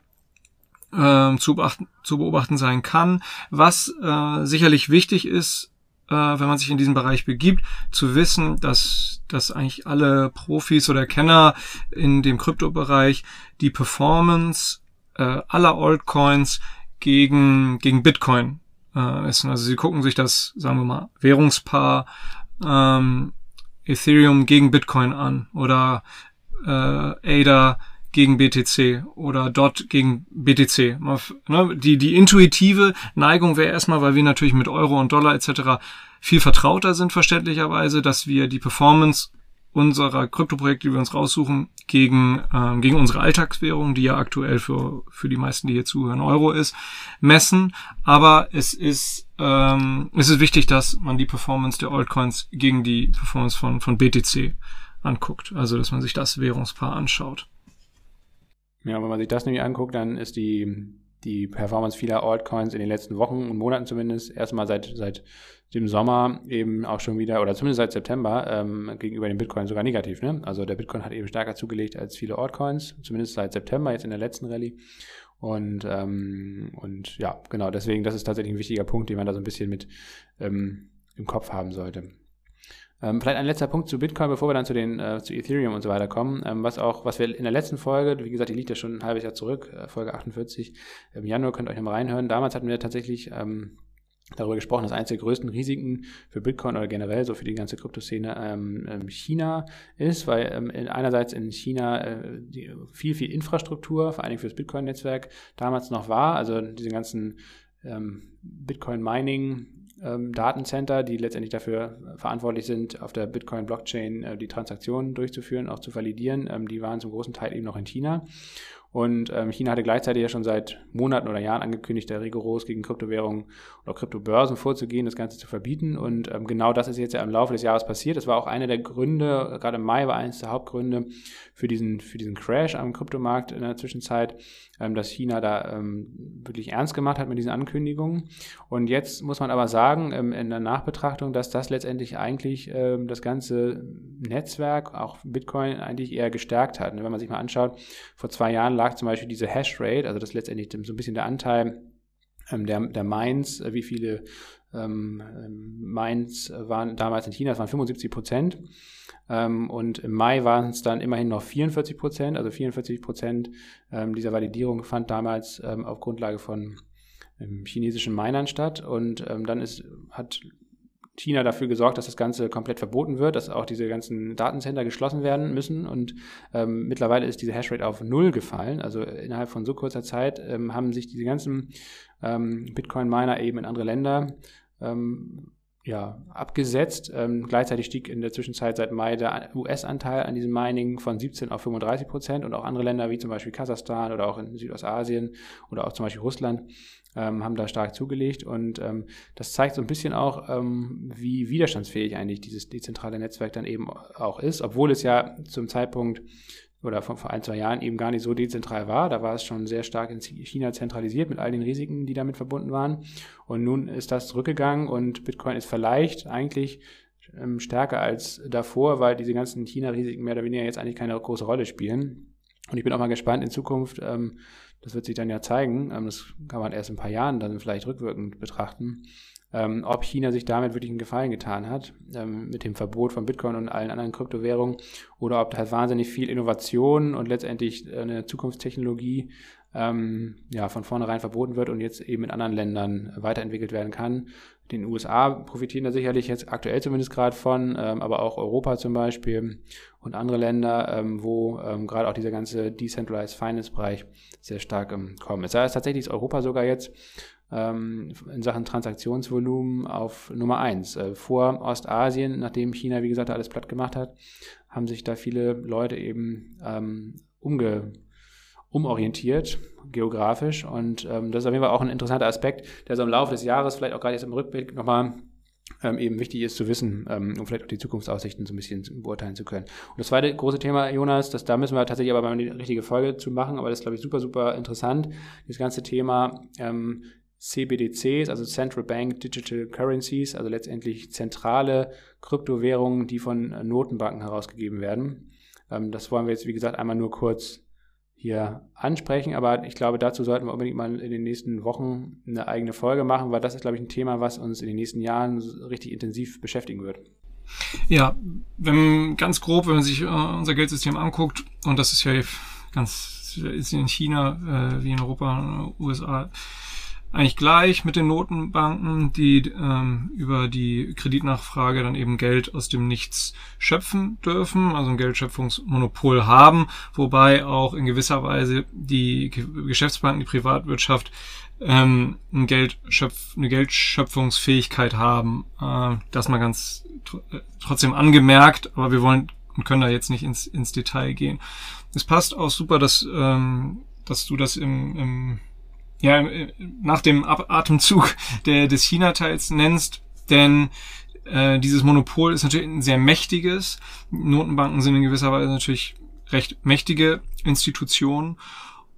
äh, zu, beachten, zu beobachten sein kann. Was äh, sicherlich wichtig ist, äh, wenn man sich in diesen Bereich begibt, zu wissen, dass, dass eigentlich alle Profis oder Kenner in dem Kryptobereich die Performance äh, aller Altcoins gegen, gegen Bitcoin äh, ist. Also sie gucken sich das, sagen wir mal, Währungspaar ähm, Ethereum gegen Bitcoin an oder äh, ADA gegen BTC oder DOT gegen BTC. Ne, die, die intuitive Neigung wäre erstmal, weil wir natürlich mit Euro und Dollar etc. viel vertrauter sind, verständlicherweise, dass wir die Performance unserer Kryptoprojekte, die wir uns raussuchen, gegen, ähm, gegen unsere Alltagswährung, die ja aktuell für, für die meisten, die hier zuhören, Euro ist, messen. Aber es ist, ähm, es ist wichtig, dass man die Performance der Altcoins gegen die Performance von, von BTC anguckt. Also, dass man sich das Währungspaar anschaut. Ja, wenn man sich das nämlich anguckt, dann ist die, die Performance vieler Altcoins in den letzten Wochen und Monaten zumindest erstmal seit, seit dem Sommer eben auch schon wieder, oder zumindest seit September, ähm, gegenüber dem Bitcoin sogar negativ. Ne? Also der Bitcoin hat eben stärker zugelegt als viele Altcoins, zumindest seit September, jetzt in der letzten Rallye. Und, ähm, und ja, genau, deswegen, das ist tatsächlich ein wichtiger Punkt, den man da so ein bisschen mit ähm, im Kopf haben sollte. Ähm, vielleicht ein letzter Punkt zu Bitcoin, bevor wir dann zu den äh, zu Ethereum und so weiter kommen. Ähm, was auch, was wir in der letzten Folge, wie gesagt, die liegt ja schon ein halbes Jahr zurück, äh, Folge 48 im Januar könnt ihr euch nochmal reinhören. Damals hatten wir tatsächlich ähm, darüber gesprochen, dass eines der größten Risiken für Bitcoin oder generell so für die ganze Kryptoszene ähm, ähm China ist, weil ähm, einerseits in China äh, viel, viel Infrastruktur, vor allem für das Bitcoin-Netzwerk, damals noch war, also diese ganzen ähm, Bitcoin-Mining, ähm, Datencenter, die letztendlich dafür verantwortlich sind, auf der Bitcoin-Blockchain äh, die Transaktionen durchzuführen, auch zu validieren. Ähm, die waren zum großen Teil eben noch in China. Und ähm, China hatte gleichzeitig ja schon seit Monaten oder Jahren angekündigt, da rigoros gegen Kryptowährungen oder Kryptobörsen vorzugehen, das Ganze zu verbieten. Und ähm, genau das ist jetzt ja im Laufe des Jahres passiert. Das war auch einer der Gründe, gerade im Mai war eines der Hauptgründe für diesen, für diesen Crash am Kryptomarkt in der Zwischenzeit, ähm, dass China da ähm, wirklich ernst gemacht hat mit diesen Ankündigungen. Und jetzt muss man aber sagen, ähm, in der Nachbetrachtung, dass das letztendlich eigentlich ähm, das ganze Netzwerk, auch Bitcoin, eigentlich eher gestärkt hat. Wenn man sich mal anschaut, vor zwei Jahren lag zum Beispiel diese Hashrate, also das ist letztendlich so ein bisschen der Anteil ähm, der, der Mines, äh, wie viele ähm, Mines waren damals in China, das waren 75 Prozent. Ähm, und im Mai waren es dann immerhin noch 44 Prozent, also 44 Prozent ähm, dieser Validierung fand damals ähm, auf Grundlage von ähm, chinesischen Minern statt. Und ähm, dann ist, hat China dafür gesorgt, dass das Ganze komplett verboten wird, dass auch diese ganzen Datencenter geschlossen werden müssen. Und ähm, mittlerweile ist diese Hashrate auf null gefallen. Also innerhalb von so kurzer Zeit ähm, haben sich diese ganzen ähm, Bitcoin-Miner eben in andere Länder ähm, ja, abgesetzt. Ähm, gleichzeitig stieg in der Zwischenzeit seit Mai der US-Anteil an diesem Mining von 17 auf 35 Prozent und auch andere Länder wie zum Beispiel Kasachstan oder auch in Südostasien oder auch zum Beispiel Russland ähm, haben da stark zugelegt und ähm, das zeigt so ein bisschen auch, ähm, wie widerstandsfähig eigentlich dieses dezentrale Netzwerk dann eben auch ist, obwohl es ja zum Zeitpunkt oder vor, vor ein, zwei Jahren eben gar nicht so dezentral war. Da war es schon sehr stark in China zentralisiert mit all den Risiken, die damit verbunden waren. Und nun ist das zurückgegangen und Bitcoin ist vielleicht eigentlich ähm, stärker als davor, weil diese ganzen China-Risiken mehr oder weniger jetzt eigentlich keine große Rolle spielen. Und ich bin auch mal gespannt in Zukunft, ähm, das wird sich dann ja zeigen, ähm, das kann man erst in ein paar Jahren dann vielleicht rückwirkend betrachten, ähm, ob China sich damit wirklich einen Gefallen getan hat, ähm, mit dem Verbot von Bitcoin und allen anderen Kryptowährungen, oder ob da halt wahnsinnig viel Innovation und letztendlich eine Zukunftstechnologie ja, von vornherein verboten wird und jetzt eben in anderen Ländern weiterentwickelt werden kann. Den USA profitieren da sicherlich jetzt aktuell zumindest gerade von, ähm, aber auch Europa zum Beispiel und andere Länder, ähm, wo ähm, gerade auch dieser ganze Decentralized Finance Bereich sehr stark ähm, kommt. Es ist tatsächlich Europa sogar jetzt ähm, in Sachen Transaktionsvolumen auf Nummer eins. Äh, vor Ostasien, nachdem China, wie gesagt, alles platt gemacht hat, haben sich da viele Leute eben ähm, umge umorientiert, geografisch. Und ähm, das ist auf jeden Fall auch ein interessanter Aspekt, der so im Laufe des Jahres, vielleicht auch gerade jetzt im Rückblick nochmal ähm, eben wichtig ist zu wissen, ähm, um vielleicht auch die Zukunftsaussichten so ein bisschen beurteilen zu können. Und das zweite große Thema, Jonas, das, da müssen wir tatsächlich aber mal eine richtige Folge zu machen, aber das ist, glaube ich, super, super interessant. Das ganze Thema ähm, CBDCs, also Central Bank Digital Currencies, also letztendlich zentrale Kryptowährungen, die von Notenbanken herausgegeben werden. Ähm, das wollen wir jetzt, wie gesagt, einmal nur kurz hier ansprechen, aber ich glaube, dazu sollten wir unbedingt mal in den nächsten Wochen eine eigene Folge machen, weil das ist, glaube ich, ein Thema, was uns in den nächsten Jahren richtig intensiv beschäftigen wird. Ja, wenn ganz grob, wenn man sich äh, unser Geldsystem anguckt, und das ist ja ganz, ist in China äh, wie in Europa, USA, eigentlich gleich mit den Notenbanken, die ähm, über die Kreditnachfrage dann eben Geld aus dem Nichts schöpfen dürfen, also ein Geldschöpfungsmonopol haben, wobei auch in gewisser Weise die Geschäftsbanken, die Privatwirtschaft ähm, ein Geldschöpf eine Geldschöpfungsfähigkeit haben. Äh, das mal ganz tr äh, trotzdem angemerkt, aber wir wollen und können da jetzt nicht ins, ins Detail gehen. Es passt auch super, dass, ähm, dass du das im, im ja, nach dem Atemzug der, des China-Teils nennst, denn äh, dieses Monopol ist natürlich ein sehr mächtiges. Notenbanken sind in gewisser Weise natürlich recht mächtige Institutionen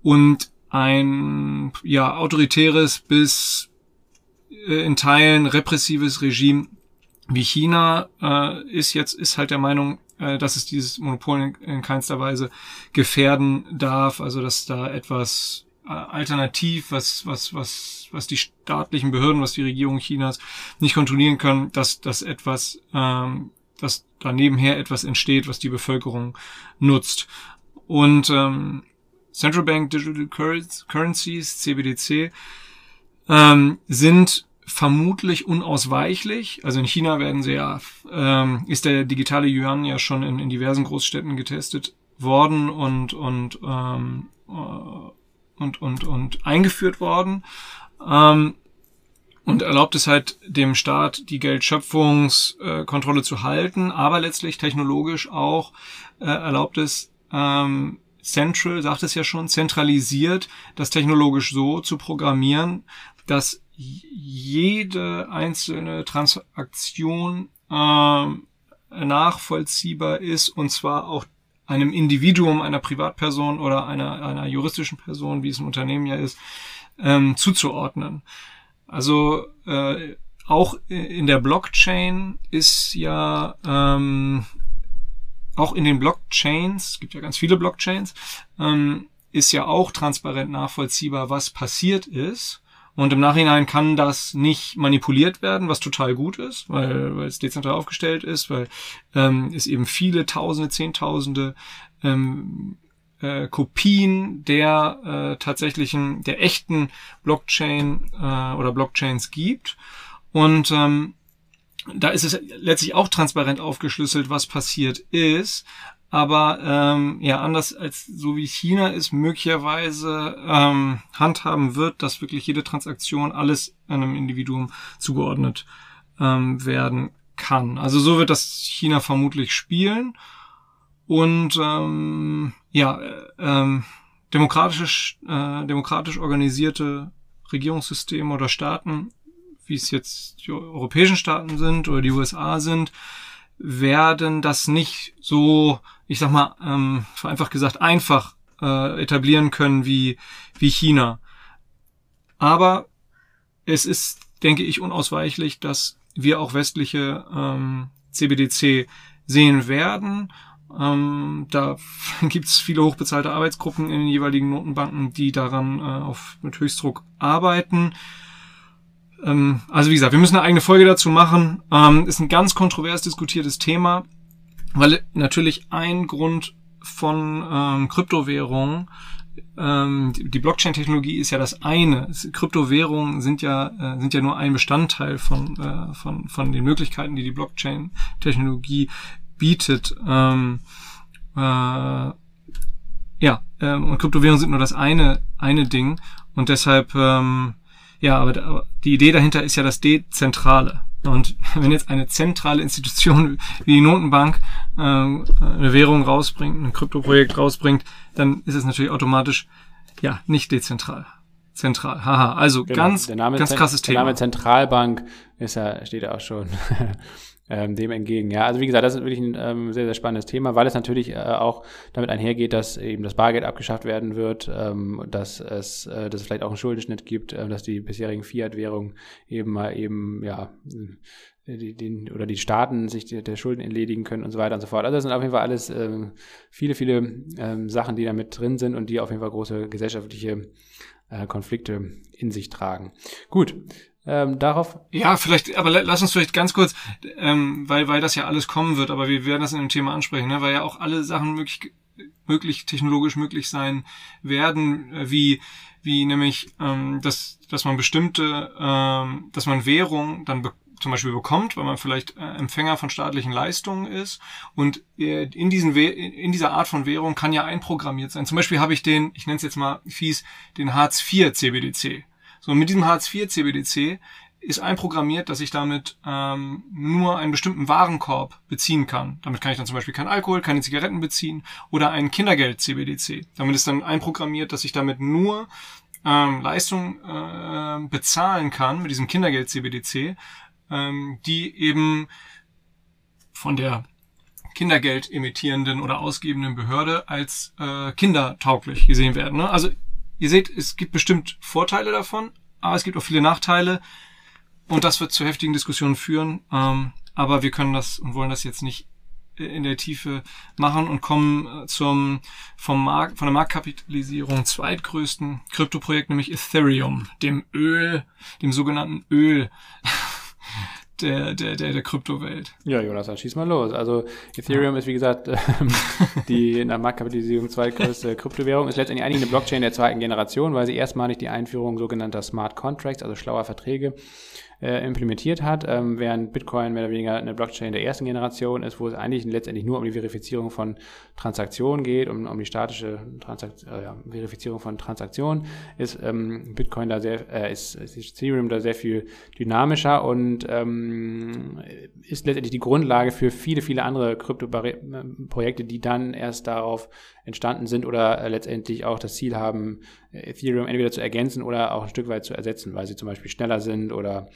und ein ja autoritäres bis äh, in Teilen repressives Regime wie China äh, ist jetzt ist halt der Meinung, äh, dass es dieses Monopol in, in keinster Weise gefährden darf, also dass da etwas äh, alternativ, was, was, was, was die staatlichen Behörden, was die Regierung Chinas nicht kontrollieren können, dass, dass etwas, ähm, dass da nebenher etwas entsteht, was die Bevölkerung nutzt. Und ähm, Central Bank Digital Currencies, CBDC, ähm, sind vermutlich unausweichlich. Also in China werden sie ja, ähm, ist der digitale Yuan ja schon in, in diversen Großstädten getestet worden und, und ähm, äh, und, und, und eingeführt worden. Ähm, und erlaubt es halt dem Staat, die Geldschöpfungskontrolle äh, zu halten, aber letztlich technologisch auch äh, erlaubt es ähm, Central, sagt es ja schon, zentralisiert, das technologisch so zu programmieren, dass jede einzelne Transaktion äh, nachvollziehbar ist und zwar auch einem Individuum, einer Privatperson oder einer, einer juristischen Person, wie es im Unternehmen ja ist, ähm, zuzuordnen. Also äh, auch in der Blockchain ist ja ähm, auch in den Blockchains, es gibt ja ganz viele Blockchains, ähm, ist ja auch transparent nachvollziehbar, was passiert ist. Und im Nachhinein kann das nicht manipuliert werden, was total gut ist, weil, weil es dezentral aufgestellt ist, weil ähm, es eben viele Tausende, Zehntausende ähm, äh, Kopien der äh, tatsächlichen, der echten Blockchain äh, oder Blockchains gibt. Und ähm, da ist es letztlich auch transparent aufgeschlüsselt, was passiert ist. Aber ähm, ja, anders als so wie China es möglicherweise ähm, handhaben wird, dass wirklich jede Transaktion alles einem Individuum zugeordnet ähm, werden kann. Also so wird das China vermutlich spielen. Und ähm, ja, äh, ähm, demokratisch, äh, demokratisch organisierte Regierungssysteme oder Staaten, wie es jetzt die europäischen Staaten sind oder die USA sind, werden das nicht so, ich sag mal, ähm, vereinfacht gesagt, einfach äh, etablieren können wie, wie China. Aber es ist, denke ich, unausweichlich, dass wir auch westliche ähm, CBDC sehen werden. Ähm, da gibt es viele hochbezahlte Arbeitsgruppen in den jeweiligen Notenbanken, die daran äh, auf, mit Höchstdruck arbeiten. Ähm, also wie gesagt, wir müssen eine eigene Folge dazu machen. Ähm, ist ein ganz kontrovers diskutiertes Thema, weil natürlich ein Grund von ähm, Kryptowährungen ähm, die Blockchain-Technologie ist ja das eine. Kryptowährungen sind ja äh, sind ja nur ein Bestandteil von äh, von von den Möglichkeiten, die die Blockchain-Technologie bietet. Ähm, äh, ja, ähm, und Kryptowährungen sind nur das eine eine Ding und deshalb ähm, ja, aber, aber die Idee dahinter ist ja das Dezentrale. Und wenn jetzt eine zentrale Institution wie die Notenbank äh, eine Währung rausbringt, ein Kryptoprojekt rausbringt, dann ist es natürlich automatisch ja nicht dezentral. Zentral. Haha. Also genau. ganz, ganz krasses Thema. Der Name Zentralbank ist ja, steht ja auch schon ähm, dem entgegen. Ja, also wie gesagt, das ist wirklich ein ähm, sehr, sehr spannendes Thema, weil es natürlich äh, auch damit einhergeht, dass eben das Bargeld abgeschafft werden wird, ähm, dass es, äh, dass es vielleicht auch einen Schuldenschnitt gibt, äh, dass die bisherigen Fiat-Währungen eben mal eben, ja, die, den, oder die Staaten sich der, der Schulden entledigen können und so weiter und so fort. Also das sind auf jeden Fall alles ähm, viele, viele ähm, Sachen, die da mit drin sind und die auf jeden Fall große gesellschaftliche äh, Konflikte in sich tragen. Gut, ähm, darauf. Ja, vielleicht, aber lass uns vielleicht ganz kurz, ähm, weil, weil das ja alles kommen wird, aber wir werden das in dem Thema ansprechen, ne? weil ja auch alle Sachen möglich, möglich technologisch möglich sein werden, äh, wie, wie nämlich, ähm, dass, dass man bestimmte, ähm, dass man Währung dann be zum Beispiel bekommt, weil man vielleicht äh, Empfänger von staatlichen Leistungen ist. Und äh, in, diesen in dieser Art von Währung kann ja einprogrammiert sein. Zum Beispiel habe ich den, ich nenne es jetzt mal fies, den Hartz IV CBDC. So, mit diesem Hartz IV CBDC ist einprogrammiert, dass ich damit ähm, nur einen bestimmten Warenkorb beziehen kann. Damit kann ich dann zum Beispiel kein Alkohol, keine Zigaretten beziehen oder ein Kindergeld CBDC. Damit ist dann einprogrammiert, dass ich damit nur ähm, Leistung äh, bezahlen kann mit diesem Kindergeld CBDC, ähm, die eben von der Kindergeld emittierenden oder ausgebenden Behörde als äh, kindertauglich gesehen werden. Ne? Also Ihr seht, es gibt bestimmt Vorteile davon, aber es gibt auch viele Nachteile und das wird zu heftigen Diskussionen führen. Ähm, aber wir können das und wollen das jetzt nicht in der Tiefe machen und kommen äh, zum vom Markt, von der Marktkapitalisierung zweitgrößten Kryptoprojekt, nämlich Ethereum, dem Öl, dem sogenannten Öl der, der, der, der Kryptowelt. Ja, Jonas, dann schieß mal los. Also Ethereum ja. ist, wie gesagt, ähm, die in der Marktkapitalisierung zweitgrößte Kryptowährung, ist letztendlich eigentlich eine Blockchain der zweiten Generation, weil sie erstmalig die Einführung sogenannter Smart Contracts, also schlauer Verträge, äh, implementiert hat, ähm, während Bitcoin mehr oder weniger eine Blockchain der ersten Generation ist, wo es eigentlich letztendlich nur um die Verifizierung von Transaktionen geht, um, um die statische Transakt äh, Verifizierung von Transaktionen, ist ähm, Bitcoin da sehr, äh, ist, ist Ethereum da sehr viel dynamischer und ähm, ist letztendlich die Grundlage für viele, viele andere Krypto-Projekte, die dann erst darauf entstanden sind oder äh, letztendlich auch das Ziel haben, Ethereum entweder zu ergänzen oder auch ein Stück weit zu ersetzen, weil sie zum Beispiel schneller sind oder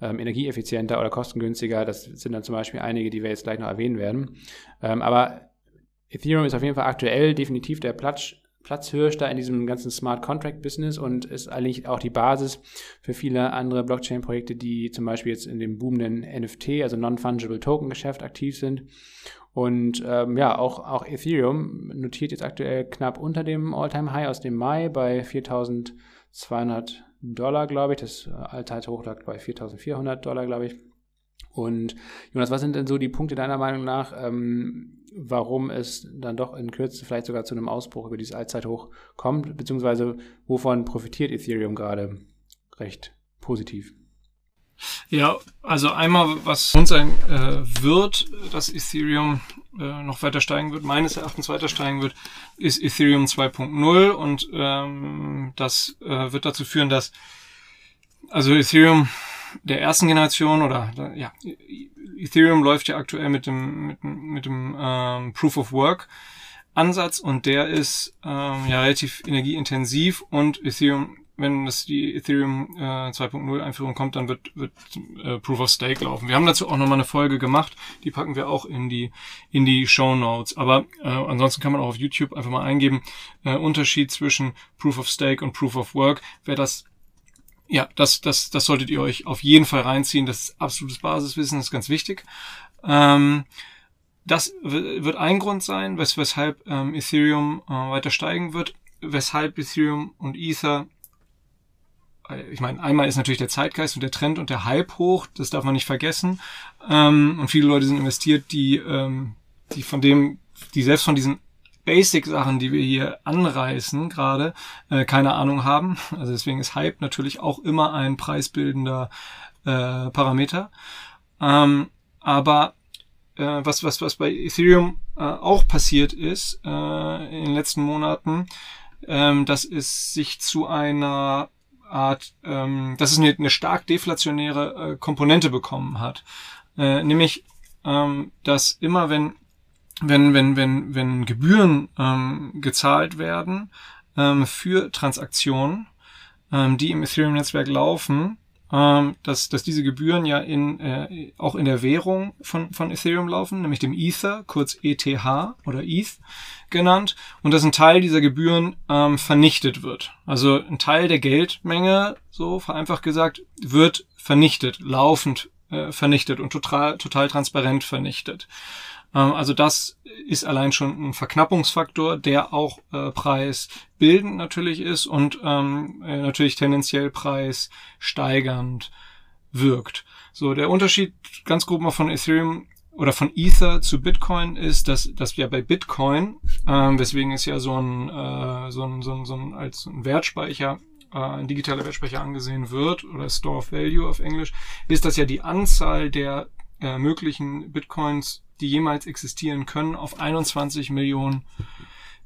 ähm, energieeffizienter oder kostengünstiger. Das sind dann zum Beispiel einige, die wir jetzt gleich noch erwähnen werden. Ähm, aber Ethereum ist auf jeden Fall aktuell definitiv der Platz, Platzhirsch da in diesem ganzen Smart Contract Business und ist eigentlich auch die Basis für viele andere Blockchain-Projekte, die zum Beispiel jetzt in dem boomenden NFT, also Non-Fungible Token Geschäft aktiv sind. Und ähm, ja, auch, auch Ethereum notiert jetzt aktuell knapp unter dem All-Time-High aus dem Mai bei 4200 Dollar, glaube ich. Das Allzeithoch lag bei 4400 Dollar, glaube ich. Und Jonas, was sind denn so die Punkte deiner Meinung nach, ähm, warum es dann doch in Kürze vielleicht sogar zu einem Ausbruch über dieses Allzeithoch kommt, beziehungsweise wovon profitiert Ethereum gerade recht positiv? Ja, also einmal, was uns sein äh, wird, dass Ethereum äh, noch weiter steigen wird, meines Erachtens weiter steigen wird, ist Ethereum 2.0 und ähm, das äh, wird dazu führen, dass also Ethereum der ersten Generation oder ja, Ethereum läuft ja aktuell mit dem mit, mit dem ähm, Proof of Work Ansatz und der ist ähm, ja relativ energieintensiv und Ethereum wenn das die Ethereum äh, 2.0 Einführung kommt, dann wird, wird äh, Proof of Stake laufen. Wir haben dazu auch nochmal eine Folge gemacht, die packen wir auch in die in die Show Notes. Aber äh, ansonsten kann man auch auf YouTube einfach mal eingeben äh, Unterschied zwischen Proof of Stake und Proof of Work. Wer das ja, das, das, das solltet ihr euch auf jeden Fall reinziehen. Das ist absolutes Basiswissen, das ist ganz wichtig. Ähm, das wird ein Grund sein, wes weshalb ähm, Ethereum äh, weiter steigen wird, weshalb Ethereum und Ether ich meine, einmal ist natürlich der Zeitgeist und der Trend und der Hype hoch, das darf man nicht vergessen. Ähm, und viele Leute sind investiert, die, ähm, die von dem, die selbst von diesen Basic-Sachen, die wir hier anreißen, gerade äh, keine Ahnung haben. Also deswegen ist Hype natürlich auch immer ein preisbildender äh, Parameter. Ähm, aber äh, was, was, was bei Ethereum äh, auch passiert ist äh, in den letzten Monaten, ähm, dass es sich zu einer Art, ähm, dass es eine, eine stark deflationäre äh, Komponente bekommen hat. Äh, nämlich, ähm, dass immer wenn wenn, wenn, wenn, wenn Gebühren ähm, gezahlt werden ähm, für Transaktionen, ähm, die im Ethereum-Netzwerk laufen, ähm, dass, dass diese Gebühren ja in, äh, auch in der Währung von, von Ethereum laufen, nämlich dem Ether, kurz ETH oder ETH genannt, und dass ein Teil dieser Gebühren ähm, vernichtet wird. Also ein Teil der Geldmenge, so vereinfacht gesagt, wird vernichtet, laufend äh, vernichtet und total, total transparent vernichtet. Ähm, also das ist allein schon ein Verknappungsfaktor, der auch äh, preisbildend natürlich ist und ähm, äh, natürlich tendenziell preissteigernd wirkt. So, der Unterschied ganz grob mal von Ethereum oder von Ether zu Bitcoin ist, dass, dass wir bei Bitcoin, ähm, weswegen es ja so ein, äh, so ein, so ein, so ein als ein Wertspeicher äh, ein digitaler Wertspeicher angesehen wird oder Store of Value auf Englisch, ist, dass ja die Anzahl der äh, möglichen Bitcoins die jemals existieren können, auf 21 Millionen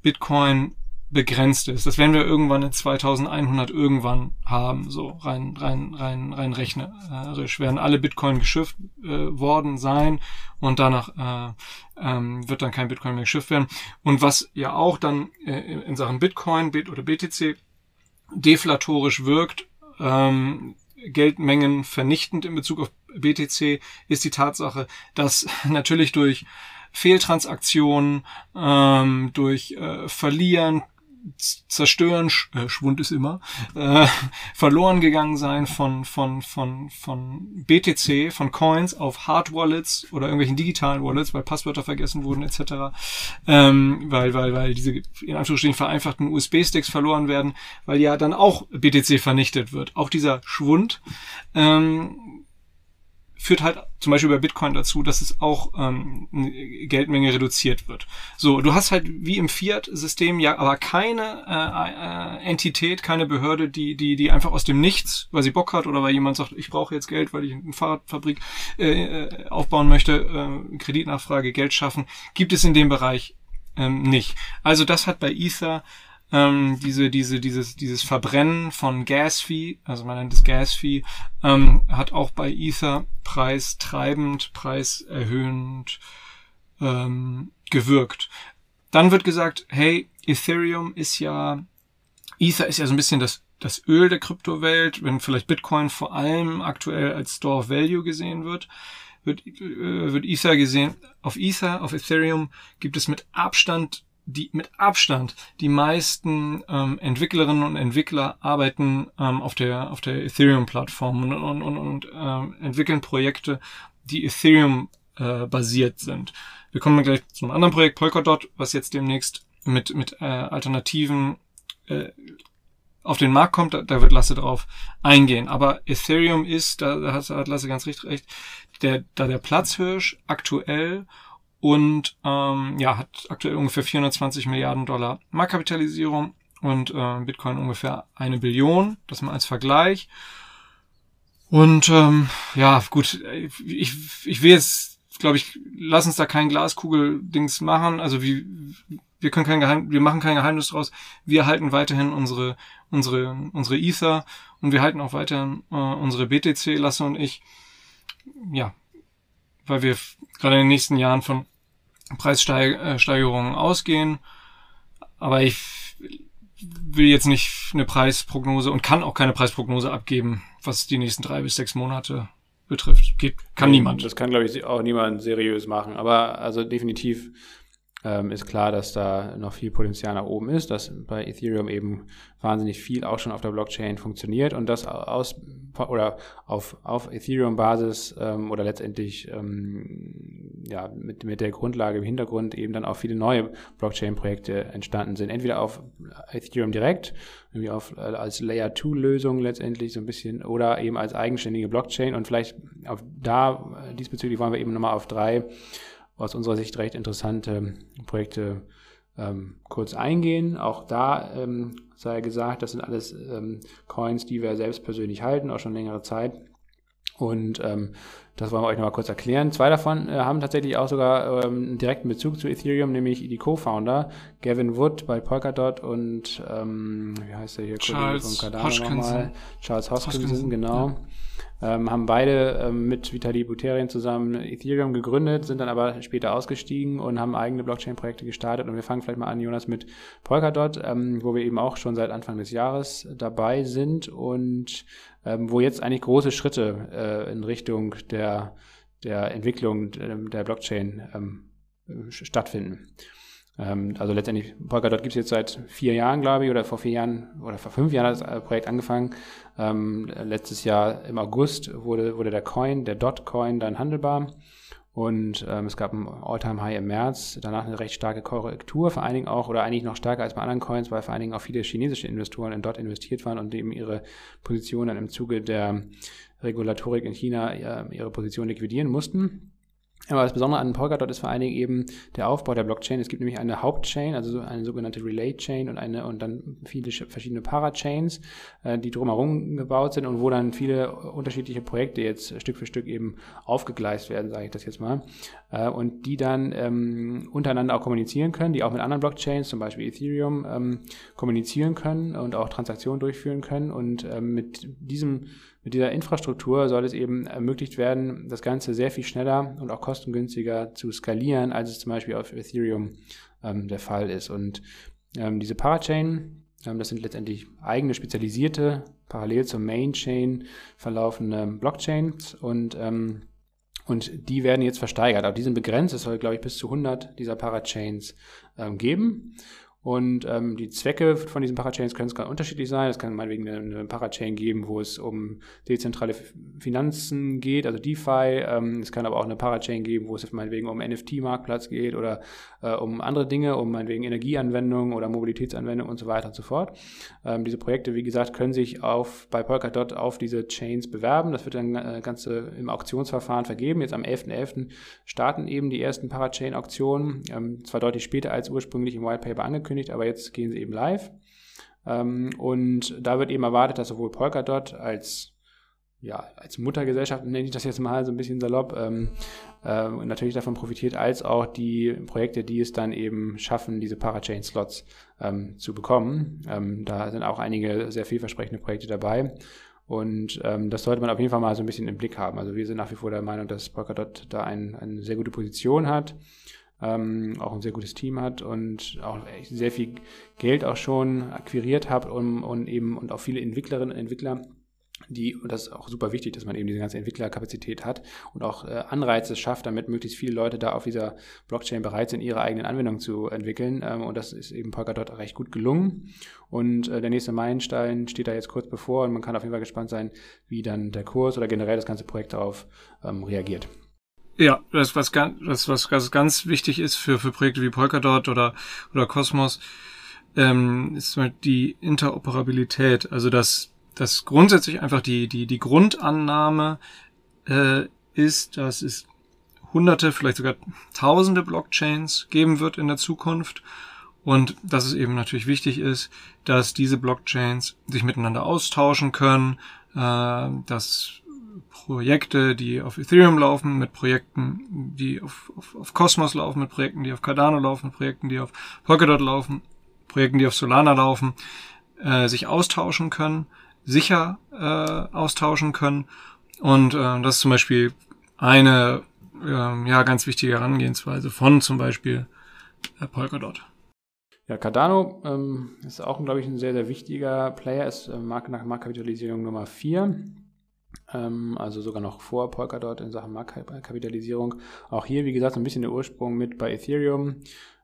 Bitcoin begrenzt ist. Das werden wir irgendwann in 2100 irgendwann haben, so rein rein rein rein rechnerisch werden alle Bitcoin geschifft äh, worden sein und danach äh, ähm, wird dann kein Bitcoin mehr geschifft werden. Und was ja auch dann äh, in Sachen Bitcoin oder BTC deflatorisch wirkt, ähm, Geldmengen vernichtend in Bezug auf BTC ist die Tatsache, dass natürlich durch Fehltransaktionen, ähm, durch äh, Verlieren, zerstören, äh, Schwund ist immer, äh, verloren gegangen sein von, von, von, von BTC, von Coins auf Hard Wallets oder irgendwelchen digitalen Wallets, weil Passwörter vergessen wurden etc. Ähm, weil, weil, weil diese in Anführungsstrichen vereinfachten USB-Sticks verloren werden, weil ja dann auch BTC vernichtet wird. Auch dieser Schwund ähm, führt halt zum Beispiel bei Bitcoin dazu, dass es auch ähm, Geldmenge reduziert wird. So, du hast halt wie im Fiat-System ja aber keine äh, äh, Entität, keine Behörde, die, die, die einfach aus dem Nichts, weil sie Bock hat oder weil jemand sagt, ich brauche jetzt Geld, weil ich eine Fahrradfabrik äh, äh, aufbauen möchte, äh, Kreditnachfrage, Geld schaffen, gibt es in dem Bereich ähm, nicht. Also das hat bei Ether ähm, diese, diese, dieses, dieses Verbrennen von Gas-Fee, also man nennt es Gas-Fee, ähm, hat auch bei Ether preistreibend, preiserhöhend ähm, gewirkt. Dann wird gesagt, hey, Ethereum ist ja, Ether ist ja so ein bisschen das, das Öl der Kryptowelt, wenn vielleicht Bitcoin vor allem aktuell als Store of Value gesehen wird wird, äh, wird Ether gesehen. Auf Ether, auf Ethereum gibt es mit Abstand die mit Abstand die meisten ähm, Entwicklerinnen und Entwickler arbeiten ähm, auf der auf der Ethereum-Plattform und, und, und, und ähm, entwickeln Projekte, die Ethereum äh, basiert sind. Wir kommen gleich zu einem anderen Projekt, Polkadot, was jetzt demnächst mit mit äh, Alternativen äh, auf den Markt kommt, da, da wird Lasse drauf eingehen. Aber Ethereum ist, da, da hat Lasse ganz richtig recht, der, da der Platzhirsch aktuell und ähm, ja, hat aktuell ungefähr 420 Milliarden Dollar Marktkapitalisierung und äh, Bitcoin ungefähr eine Billion, das mal als Vergleich. Und ähm, ja, gut, ich, ich will jetzt, glaube ich, lass uns da kein Glaskugel-Dings machen. Also wie, wir können kein Geheim, wir machen kein Geheimnis draus. Wir halten weiterhin unsere, unsere, unsere Ether und wir halten auch weiterhin äh, unsere BTC, Lasse und ich. Ja, weil wir gerade in den nächsten Jahren von Preissteigerungen ausgehen. Aber ich will jetzt nicht eine Preisprognose und kann auch keine Preisprognose abgeben, was die nächsten drei bis sechs Monate betrifft. Geht, kann nee, niemand. Das kann, glaube ich, auch niemand seriös machen. Aber also definitiv ähm, ist klar, dass da noch viel Potenzial nach oben ist, dass bei Ethereum eben wahnsinnig viel auch schon auf der Blockchain funktioniert und das aus oder auf, auf Ethereum-Basis ähm, oder letztendlich ähm, ja, mit, mit der Grundlage im Hintergrund eben dann auch viele neue Blockchain-Projekte entstanden sind. Entweder auf Ethereum direkt, irgendwie auf, äh, als Layer-2-Lösung letztendlich so ein bisschen oder eben als eigenständige Blockchain und vielleicht auf da diesbezüglich wollen wir eben nochmal auf drei aus unserer Sicht recht interessante Projekte ähm, kurz eingehen. Auch da ähm, sei gesagt, das sind alles ähm, Coins, die wir selbst persönlich halten, auch schon längere Zeit. Und ähm, das wollen wir euch nochmal kurz erklären. Zwei davon äh, haben tatsächlich auch sogar ähm, einen direkten Bezug zu Ethereum, nämlich die Co-Founder, Gavin Wood bei Polkadot und ähm, wie heißt der hier? Charles Hodgkinson. Charles Hoskinson, genau. Ja ähm, haben beide ähm, mit Vitali Buterin zusammen Ethereum gegründet, sind dann aber später ausgestiegen und haben eigene Blockchain-Projekte gestartet. Und wir fangen vielleicht mal an, Jonas, mit Polkadot, ähm, wo wir eben auch schon seit Anfang des Jahres dabei sind und ähm, wo jetzt eigentlich große Schritte äh, in Richtung der, der Entwicklung ähm, der Blockchain ähm, stattfinden. Ähm, also letztendlich, Polkadot gibt es jetzt seit vier Jahren, glaube ich, oder vor vier Jahren oder vor fünf Jahren hat das Projekt angefangen. Ähm, letztes Jahr im August wurde, wurde der Coin, der Dot-Coin, dann handelbar. Und ähm, es gab ein All-Time-High im März, danach eine recht starke Korrektur, vor allen Dingen auch, oder eigentlich noch stärker als bei anderen Coins, weil vor allen Dingen auch viele chinesische Investoren in Dot investiert waren und eben ihre Position dann im Zuge der Regulatorik in China ihre Position liquidieren mussten. Aber das Besondere an Polkadot ist vor allen Dingen eben der Aufbau der Blockchain. Es gibt nämlich eine Hauptchain, also eine sogenannte Relay-Chain und eine und dann viele verschiedene Parachains, äh, die drumherum gebaut sind und wo dann viele unterschiedliche Projekte jetzt Stück für Stück eben aufgegleist werden, sage ich das jetzt mal, äh, und die dann ähm, untereinander auch kommunizieren können, die auch mit anderen Blockchains, zum Beispiel Ethereum, ähm, kommunizieren können und auch Transaktionen durchführen können und ähm, mit diesem mit dieser Infrastruktur soll es eben ermöglicht werden, das Ganze sehr viel schneller und auch kostengünstiger zu skalieren, als es zum Beispiel auf Ethereum ähm, der Fall ist. Und ähm, diese Parachain, ähm, das sind letztendlich eigene spezialisierte, parallel zur Mainchain verlaufende Blockchains und ähm, und die werden jetzt versteigert. Aber die sind begrenzt. Es soll, glaube ich, bis zu 100 dieser Parachains ähm, geben. Und ähm, die Zwecke von diesen Parachains können ganz unterschiedlich sein. Es kann meinetwegen eine, eine Parachain geben, wo es um dezentrale Finanzen geht, also DeFi. Ähm, es kann aber auch eine Parachain geben, wo es meinetwegen um NFT-Marktplatz geht oder äh, um andere Dinge, um meinetwegen Energieanwendungen oder Mobilitätsanwendungen und so weiter und so fort. Ähm, diese Projekte, wie gesagt, können sich auf, bei Polkadot auf diese Chains bewerben. Das wird dann äh, Ganze im Auktionsverfahren vergeben. Jetzt am 11.11. .11. starten eben die ersten Parachain-Auktionen. Ähm, zwar deutlich später als ursprünglich im Whitepaper angekündigt angekündigt, aber jetzt gehen sie eben live. Ähm, und da wird eben erwartet, dass sowohl Polkadot als ja, als Muttergesellschaft nenne ich das jetzt mal so ein bisschen salopp, ähm, äh, natürlich davon profitiert, als auch die Projekte, die es dann eben schaffen, diese Parachain-Slots ähm, zu bekommen. Ähm, da sind auch einige sehr vielversprechende Projekte dabei. Und ähm, das sollte man auf jeden Fall mal so ein bisschen im Blick haben. Also wir sind nach wie vor der Meinung, dass Polkadot da ein, eine sehr gute Position hat ähm, auch ein sehr gutes Team hat und auch sehr viel Geld auch schon akquiriert hat und, und eben und auch viele Entwicklerinnen und Entwickler die, und das ist auch super wichtig, dass man eben diese ganze Entwicklerkapazität hat und auch äh, Anreize schafft, damit möglichst viele Leute da auf dieser Blockchain bereit sind, ihre eigenen Anwendungen zu entwickeln. Ähm, und das ist eben Polkadot recht gut gelungen. Und äh, der nächste Meilenstein steht da jetzt kurz bevor und man kann auf jeden Fall gespannt sein, wie dann der Kurs oder generell das ganze Projekt darauf ähm, reagiert. Ja, das was ganz, das was ganz, wichtig ist für für Projekte wie Polkadot oder oder Cosmos, ähm, ist die Interoperabilität. Also dass dass grundsätzlich einfach die die die Grundannahme äh, ist, dass es Hunderte, vielleicht sogar Tausende Blockchains geben wird in der Zukunft und dass es eben natürlich wichtig ist, dass diese Blockchains sich miteinander austauschen können, äh, dass Projekte, die auf Ethereum laufen, mit Projekten, die auf, auf, auf Cosmos laufen, mit Projekten, die auf Cardano laufen, mit Projekten, die auf Polkadot laufen, Projekten, die auf Solana laufen, äh, sich austauschen können, sicher äh, austauschen können. Und äh, das ist zum Beispiel eine äh, ja, ganz wichtige Herangehensweise von zum Beispiel äh, Polkadot. Ja, Cardano ähm, ist auch, glaube ich, ein sehr, sehr wichtiger Player, ist äh, Marke nach Marktkapitalisierung Nummer 4. Ähm, also sogar noch vor Polkadot in Sachen Marktkapitalisierung. Auch hier, wie gesagt, ein bisschen der Ursprung mit bei Ethereum.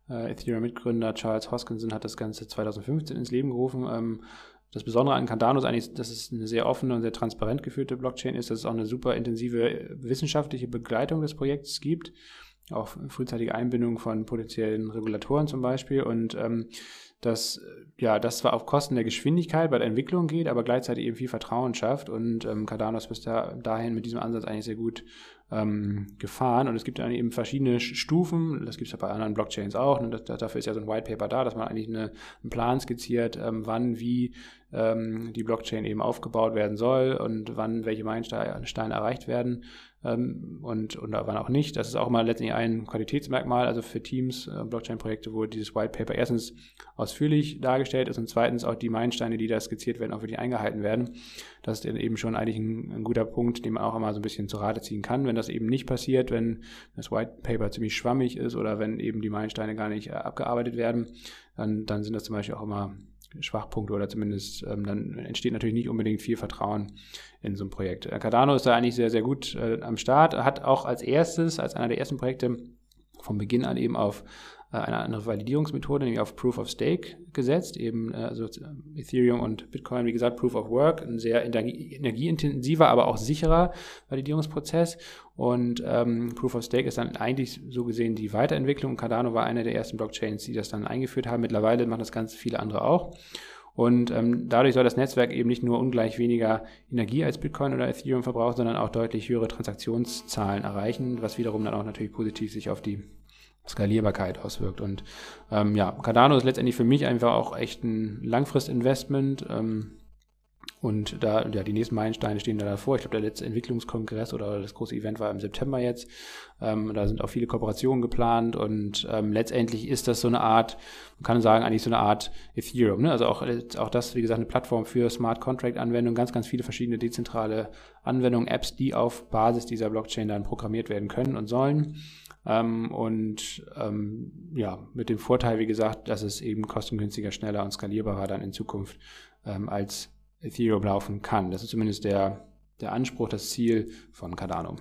Äh, Ethereum-Mitgründer Charles Hoskinson hat das Ganze 2015 ins Leben gerufen. Das Besondere an Cardano ist eigentlich, dass es eine sehr offene und sehr transparent geführte Blockchain ist, dass es auch eine super intensive wissenschaftliche Begleitung des Projekts gibt. Auch frühzeitige Einbindung von potenziellen Regulatoren zum Beispiel. Und ähm, dass ja, das zwar auf Kosten der Geschwindigkeit bei der Entwicklung geht, aber gleichzeitig eben viel Vertrauen schafft und ähm, Cardano ist bis da, dahin mit diesem Ansatz eigentlich sehr gut ähm, gefahren. Und es gibt dann eben verschiedene Stufen, das gibt es ja bei anderen Blockchains auch und das, dafür ist ja so ein White Paper da, dass man eigentlich eine, einen Plan skizziert, ähm, wann, wie ähm, die Blockchain eben aufgebaut werden soll und wann welche Meilensteine erreicht werden und, und wann auch nicht. Das ist auch mal letztendlich ein Qualitätsmerkmal, also für Teams, äh, Blockchain-Projekte, wo dieses White Paper erstens ausführlich dargestellt ist und zweitens auch die Meilensteine, die da skizziert werden, auch wirklich eingehalten werden. Das ist eben schon eigentlich ein, ein guter Punkt, den man auch immer so ein bisschen zu Rate ziehen kann. Wenn das eben nicht passiert, wenn das White Paper ziemlich schwammig ist oder wenn eben die Meilensteine gar nicht äh, abgearbeitet werden, dann, dann sind das zum Beispiel auch immer Schwachpunkte oder zumindest ähm, dann entsteht natürlich nicht unbedingt viel Vertrauen in so ein Projekt. Äh, Cardano ist da eigentlich sehr, sehr gut äh, am Start, hat auch als erstes, als einer der ersten Projekte von Beginn an eben auf eine andere Validierungsmethode, nämlich auf Proof of Stake gesetzt, eben äh, also Ethereum und Bitcoin, wie gesagt, Proof of Work, ein sehr energie energieintensiver, aber auch sicherer Validierungsprozess. Und ähm, Proof of Stake ist dann eigentlich so gesehen die Weiterentwicklung. Cardano war eine der ersten Blockchains, die das dann eingeführt haben. Mittlerweile machen das ganz viele andere auch. Und ähm, dadurch soll das Netzwerk eben nicht nur ungleich weniger Energie als Bitcoin oder Ethereum verbrauchen, sondern auch deutlich höhere Transaktionszahlen erreichen, was wiederum dann auch natürlich positiv sich auf die Skalierbarkeit auswirkt. Und ähm, ja, Cardano ist letztendlich für mich einfach auch echt ein Langfristinvestment. Ähm, und da, ja, die nächsten Meilensteine stehen da davor. Ich glaube, der letzte Entwicklungskongress oder das große Event war im September jetzt. Ähm, da sind auch viele Kooperationen geplant und ähm, letztendlich ist das so eine Art, man kann sagen, eigentlich so eine Art Ethereum. Ne? Also auch, auch das, wie gesagt, eine Plattform für Smart Contract Anwendungen, ganz, ganz viele verschiedene dezentrale Anwendungen, Apps, die auf Basis dieser Blockchain dann programmiert werden können und sollen. Ähm, und ähm, ja, mit dem Vorteil, wie gesagt, dass es eben kostengünstiger, schneller und skalierbarer dann in Zukunft ähm, als Ethereum laufen kann. Das ist zumindest der, der Anspruch, das Ziel von Cardano.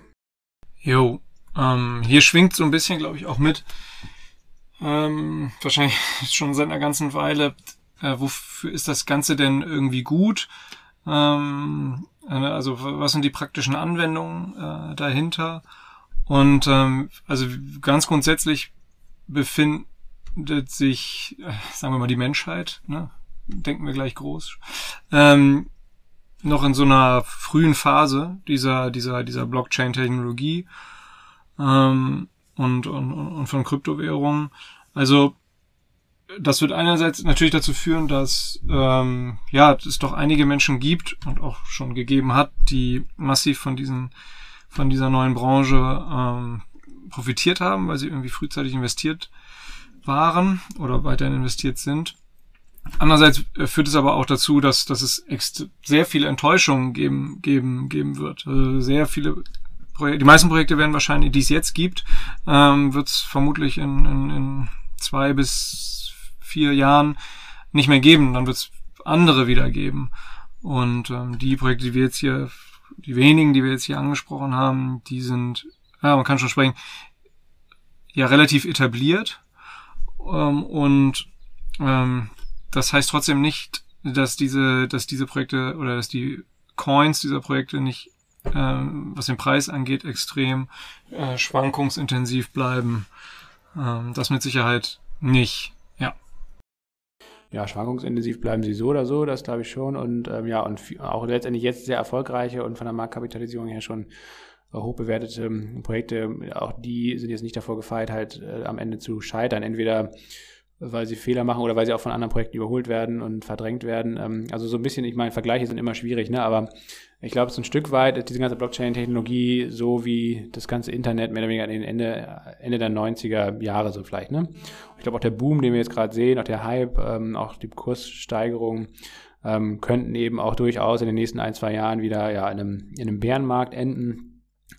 Jo, ähm, hier schwingt so ein bisschen, glaube ich, auch mit, ähm, wahrscheinlich schon seit einer ganzen Weile, äh, wofür ist das Ganze denn irgendwie gut? Ähm, äh, also was sind die praktischen Anwendungen äh, dahinter? Und ähm, also ganz grundsätzlich befindet sich, äh, sagen wir mal, die Menschheit, ne? denken wir gleich groß, ähm, noch in so einer frühen Phase dieser, dieser, dieser Blockchain-Technologie ähm, und, und, und von Kryptowährungen. Also das wird einerseits natürlich dazu führen, dass ähm, ja es doch einige Menschen gibt und auch schon gegeben hat, die massiv von diesen von dieser neuen Branche ähm, profitiert haben, weil sie irgendwie frühzeitig investiert waren oder weiterhin investiert sind. Andererseits äh, führt es aber auch dazu, dass, dass es sehr viele Enttäuschungen geben, geben, geben wird. Also sehr viele Projekte, die meisten Projekte werden wahrscheinlich, die es jetzt gibt, ähm, wird es vermutlich in, in, in zwei bis vier Jahren nicht mehr geben. Dann wird es andere wieder geben. Und ähm, die Projekte, die wir jetzt hier, die wenigen, die wir jetzt hier angesprochen haben, die sind, ja, man kann schon sprechen, ja relativ etabliert. Ähm, und ähm, das heißt trotzdem nicht, dass diese, dass diese Projekte oder dass die Coins dieser Projekte nicht, äh, was den Preis angeht, extrem äh, schwankungsintensiv bleiben. Ähm, das mit Sicherheit nicht. Ja. Schwankungsintensiv bleiben sie so oder so, das glaube ich schon. Und ähm, ja, und auch letztendlich jetzt sehr erfolgreiche und von der Marktkapitalisierung her schon hoch bewertete ähm, Projekte, auch die sind jetzt nicht davor gefeit, halt äh, am Ende zu scheitern. Entweder weil sie Fehler machen oder weil sie auch von anderen Projekten überholt werden und verdrängt werden. Ähm, also so ein bisschen, ich meine, Vergleiche sind immer schwierig, ne? aber ich glaube, so ein Stück weit ist diese ganze Blockchain-Technologie so wie das ganze Internet mehr oder weniger an Ende, Ende der 90er Jahre so vielleicht. Ne? Ich glaube auch der Boom, den wir jetzt gerade sehen, auch der Hype, ähm, auch die Kurssteigerung, ähm, könnten eben auch durchaus in den nächsten ein, zwei Jahren wieder ja, in, einem, in einem Bärenmarkt enden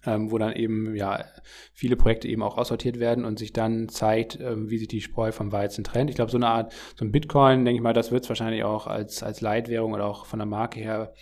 ähm, wo dann eben ja viele Projekte eben auch aussortiert werden und sich dann zeigt, ähm, wie sich die Spreu vom Weizen trennt. Ich glaube, so eine Art, so ein Bitcoin, denke ich mal, das wird es wahrscheinlich auch als, als Leitwährung oder auch von der Marke her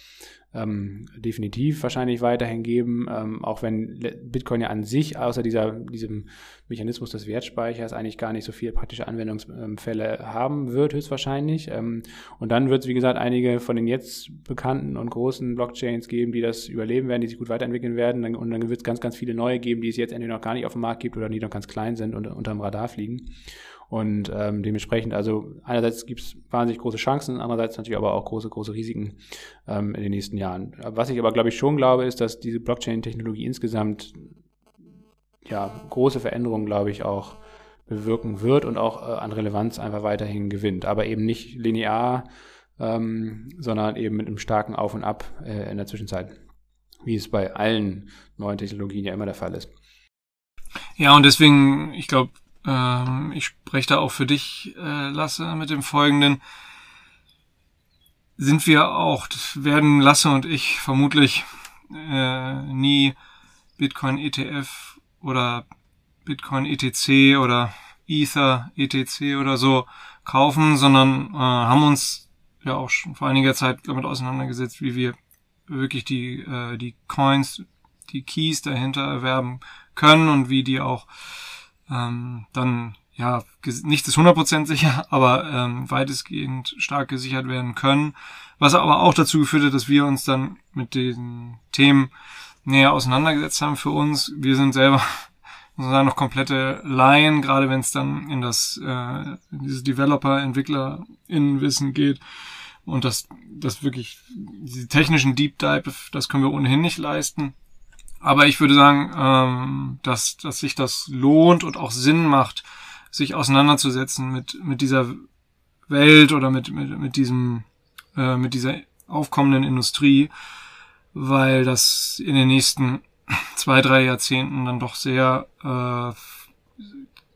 ähm, definitiv wahrscheinlich weiterhin geben, ähm, auch wenn Bitcoin ja an sich außer dieser, diesem Mechanismus des Wertspeichers eigentlich gar nicht so viele praktische Anwendungsfälle haben wird, höchstwahrscheinlich. Ähm, und dann wird es, wie gesagt, einige von den jetzt bekannten und großen Blockchains geben, die das überleben werden, die sich gut weiterentwickeln werden. Und dann wird es ganz, ganz viele neue geben, die es jetzt entweder noch gar nicht auf dem Markt gibt oder die noch ganz klein sind und unter dem Radar fliegen. Und ähm, dementsprechend, also einerseits gibt es wahnsinnig große Chancen, andererseits natürlich aber auch große, große Risiken ähm, in den nächsten Jahren. Was ich aber, glaube ich, schon glaube, ist, dass diese Blockchain-Technologie insgesamt ja große Veränderungen, glaube ich, auch bewirken wird und auch äh, an Relevanz einfach weiterhin gewinnt. Aber eben nicht linear, ähm, sondern eben mit einem starken Auf und Ab äh, in der Zwischenzeit, wie es bei allen neuen Technologien ja immer der Fall ist. Ja, und deswegen, ich glaube, ähm, ich spreche da auch für dich, äh, Lasse, mit dem Folgenden. Sind wir auch, werden Lasse und ich vermutlich äh, nie Bitcoin ETF oder Bitcoin ETC oder Ether ETC oder so kaufen, sondern äh, haben uns ja auch schon vor einiger Zeit damit auseinandergesetzt, wie wir wirklich die, äh, die Coins, die Keys dahinter erwerben können und wie die auch ähm, dann ja, nichts ist 100% sicher, aber ähm, weitestgehend stark gesichert werden können. Was aber auch dazu geführt hat, dass wir uns dann mit den Themen näher auseinandergesetzt haben für uns. Wir sind selber sozusagen noch komplette Laien, gerade wenn es dann in das äh, in dieses Developer, Entwickler in Wissen geht. Und das, das wirklich, diese technischen Deep Dive, das können wir ohnehin nicht leisten. Aber ich würde sagen, ähm, dass, dass sich das lohnt und auch Sinn macht, sich auseinanderzusetzen mit, mit dieser Welt oder mit, mit, mit diesem, äh, mit dieser aufkommenden Industrie, weil das in den nächsten zwei, drei Jahrzehnten dann doch sehr, äh,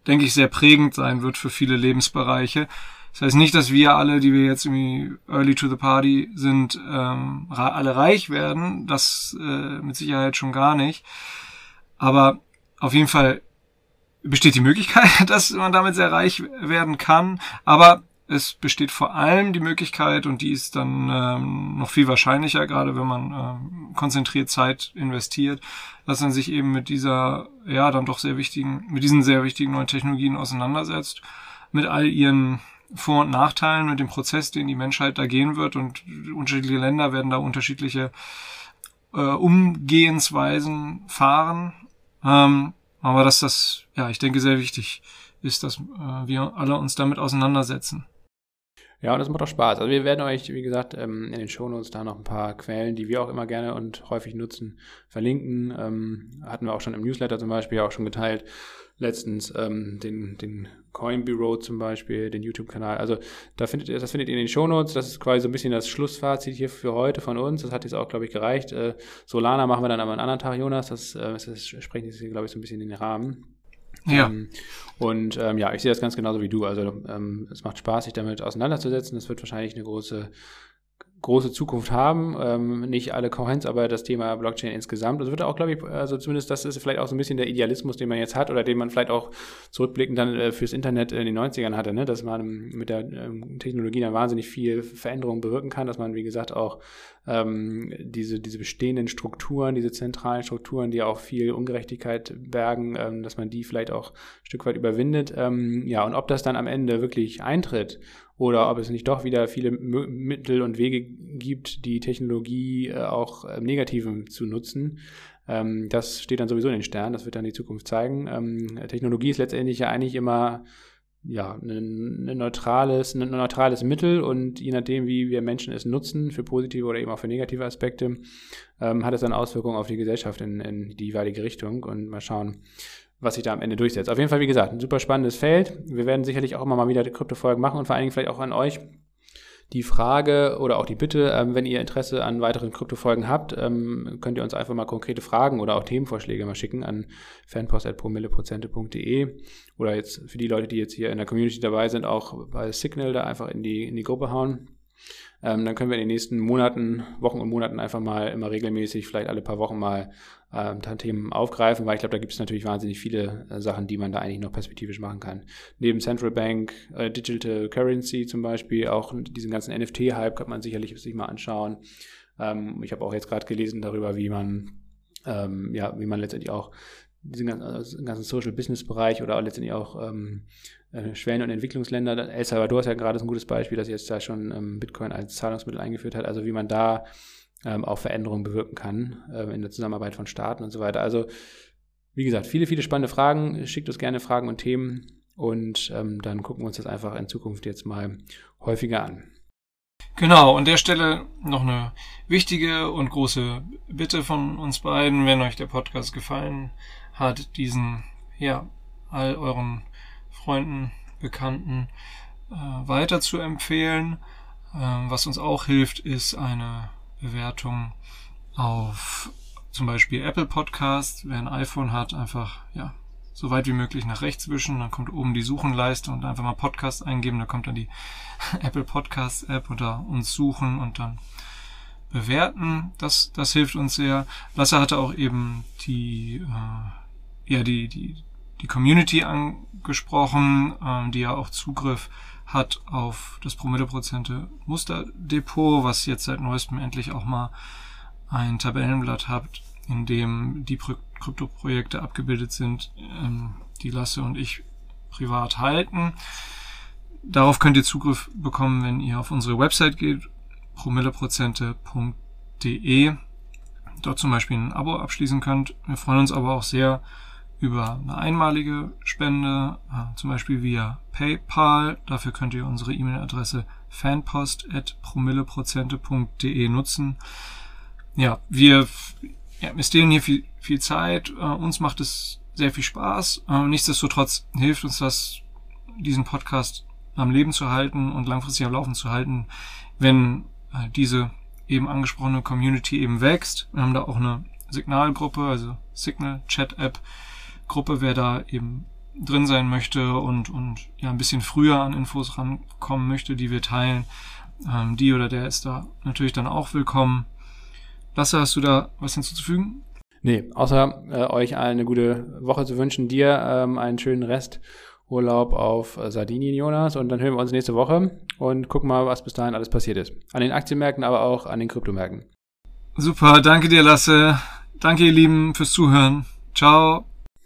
denke ich, sehr prägend sein wird für viele Lebensbereiche. Das heißt nicht, dass wir alle, die wir jetzt irgendwie early to the party sind, ähm, alle reich werden. Das äh, mit Sicherheit schon gar nicht. Aber auf jeden Fall besteht die Möglichkeit, dass man damit sehr reich werden kann. Aber es besteht vor allem die Möglichkeit, und die ist dann ähm, noch viel wahrscheinlicher, gerade wenn man ähm, konzentriert Zeit investiert, dass man sich eben mit dieser, ja, dann doch sehr wichtigen, mit diesen sehr wichtigen neuen Technologien auseinandersetzt, mit all ihren vor- und Nachteilen mit dem Prozess, den die Menschheit da gehen wird und unterschiedliche Länder werden da unterschiedliche äh, Umgehensweisen fahren. Ähm, aber dass das, ja, ich denke, sehr wichtig ist, dass äh, wir alle uns damit auseinandersetzen. Ja, und das macht auch Spaß. Also wir werden euch, wie gesagt, ähm, in den Shownotes da noch ein paar Quellen, die wir auch immer gerne und häufig nutzen, verlinken. Ähm, hatten wir auch schon im Newsletter zum Beispiel auch schon geteilt. Letztens ähm, den, den Coin Bureau zum Beispiel, den YouTube-Kanal. Also da findet ihr, das findet ihr in den Shownotes. Das ist quasi so ein bisschen das Schlussfazit hier für heute von uns. Das hat jetzt auch, glaube ich, gereicht. Äh, Solana machen wir dann aber einen anderen Tag, Jonas. Das, äh, das sprechen jetzt hier, glaube ich, so ein bisschen in den Rahmen. Ja. Ähm, und ähm, ja, ich sehe das ganz genauso wie du. Also ähm, es macht Spaß, sich damit auseinanderzusetzen. Es wird wahrscheinlich eine große große Zukunft haben. Ähm, nicht alle Coins, aber das Thema Blockchain insgesamt. Das wird auch, glaube ich, also zumindest das ist vielleicht auch so ein bisschen der Idealismus, den man jetzt hat oder den man vielleicht auch zurückblickend dann äh, fürs Internet in den 90ern hatte, ne? dass man mit der ähm, Technologie dann wahnsinnig viel Veränderung bewirken kann, dass man, wie gesagt, auch ähm, diese, diese bestehenden Strukturen, diese zentralen Strukturen, die auch viel Ungerechtigkeit bergen, ähm, dass man die vielleicht auch ein Stück weit überwindet. Ähm, ja, und ob das dann am Ende wirklich eintritt oder ob es nicht doch wieder viele Mittel und Wege gibt, die Technologie äh, auch im Negativen zu nutzen. Ähm, das steht dann sowieso in den Sternen, das wird dann die Zukunft zeigen. Ähm, Technologie ist letztendlich ja eigentlich immer ja, ein, ein, neutrales, ein neutrales Mittel und je nachdem, wie wir Menschen es nutzen, für positive oder eben auch für negative Aspekte, ähm, hat es dann Auswirkungen auf die Gesellschaft in, in die jeweilige Richtung und mal schauen, was sich da am Ende durchsetzt. Auf jeden Fall, wie gesagt, ein super spannendes Feld. Wir werden sicherlich auch immer mal wieder Krypto-Folgen machen und vor allen Dingen vielleicht auch an euch die Frage oder auch die Bitte, ähm, wenn ihr Interesse an weiteren Kryptofolgen habt, ähm, könnt ihr uns einfach mal konkrete Fragen oder auch Themenvorschläge mal schicken an fanpost.promilleprozente.de oder jetzt für die Leute, die jetzt hier in der Community dabei sind, auch bei Signal da einfach in die, in die Gruppe hauen. Ähm, dann können wir in den nächsten Monaten, Wochen und Monaten einfach mal immer regelmäßig, vielleicht alle paar Wochen mal ähm, Themen aufgreifen, weil ich glaube, da gibt es natürlich wahnsinnig viele äh, Sachen, die man da eigentlich noch perspektivisch machen kann. Neben Central Bank, äh, Digital Currency zum Beispiel, auch diesen ganzen NFT-Hype kann man sicherlich sich mal anschauen. Ähm, ich habe auch jetzt gerade gelesen darüber, wie man ähm, ja, wie man letztendlich auch diesen ganzen, ganzen Social Business Bereich oder letztendlich auch ähm, äh, Schwellen- und Entwicklungsländer. El Salvador ist ja gerade ein gutes Beispiel, dass jetzt da schon ähm, Bitcoin als Zahlungsmittel eingeführt hat. Also wie man da ähm, auch Veränderungen bewirken kann äh, in der Zusammenarbeit von Staaten und so weiter. Also wie gesagt, viele, viele spannende Fragen. Schickt uns gerne Fragen und Themen und ähm, dann gucken wir uns das einfach in Zukunft jetzt mal häufiger an. Genau, an der Stelle noch eine wichtige und große Bitte von uns beiden, wenn euch der Podcast gefallen hat, diesen ja all euren Freunden, Bekannten äh, weiter zu empfehlen. Ähm, was uns auch hilft, ist eine Bewertung auf zum Beispiel Apple Podcast. Wer ein iPhone hat, einfach ja so weit wie möglich nach rechts wischen, dann kommt oben die Suchenleiste und einfach mal Podcast eingeben, da kommt dann die Apple Podcast App oder uns suchen und dann bewerten. Das, das hilft uns sehr. Lasse hatte auch eben die, äh, ja, die, die, die Community angesprochen, äh, die ja auch Zugriff hat auf das Promilleprozente Musterdepot, was jetzt seit neuestem endlich auch mal ein Tabellenblatt hat, in dem die Kryptoprojekte abgebildet sind, ähm, die Lasse und ich privat halten. Darauf könnt ihr Zugriff bekommen, wenn ihr auf unsere Website geht, promilleprozente.de, dort zum Beispiel ein Abo abschließen könnt. Wir freuen uns aber auch sehr über eine einmalige Spende, äh, zum Beispiel via PayPal. Dafür könnt ihr unsere E-Mail-Adresse fanpost.promilleprozente.de nutzen. Ja, wir ja, investieren hier viel, viel Zeit. Uh, uns macht es sehr viel Spaß. Uh, nichtsdestotrotz hilft uns das, diesen Podcast am Leben zu halten und langfristig am Laufen zu halten, wenn uh, diese eben angesprochene Community eben wächst. Wir haben da auch eine Signalgruppe, also Signal Chat App Gruppe, wer da eben drin sein möchte und, und ja ein bisschen früher an Infos rankommen möchte, die wir teilen, ähm, die oder der ist da natürlich dann auch willkommen. Lasse, hast du da was hinzuzufügen? Nee, außer äh, euch allen eine gute Woche zu wünschen, dir ähm, einen schönen Resturlaub auf äh, Sardinien, Jonas, und dann hören wir uns nächste Woche und gucken mal, was bis dahin alles passiert ist. An den Aktienmärkten, aber auch an den Kryptomärkten. Super, danke dir, Lasse. Danke, ihr Lieben, fürs Zuhören. Ciao.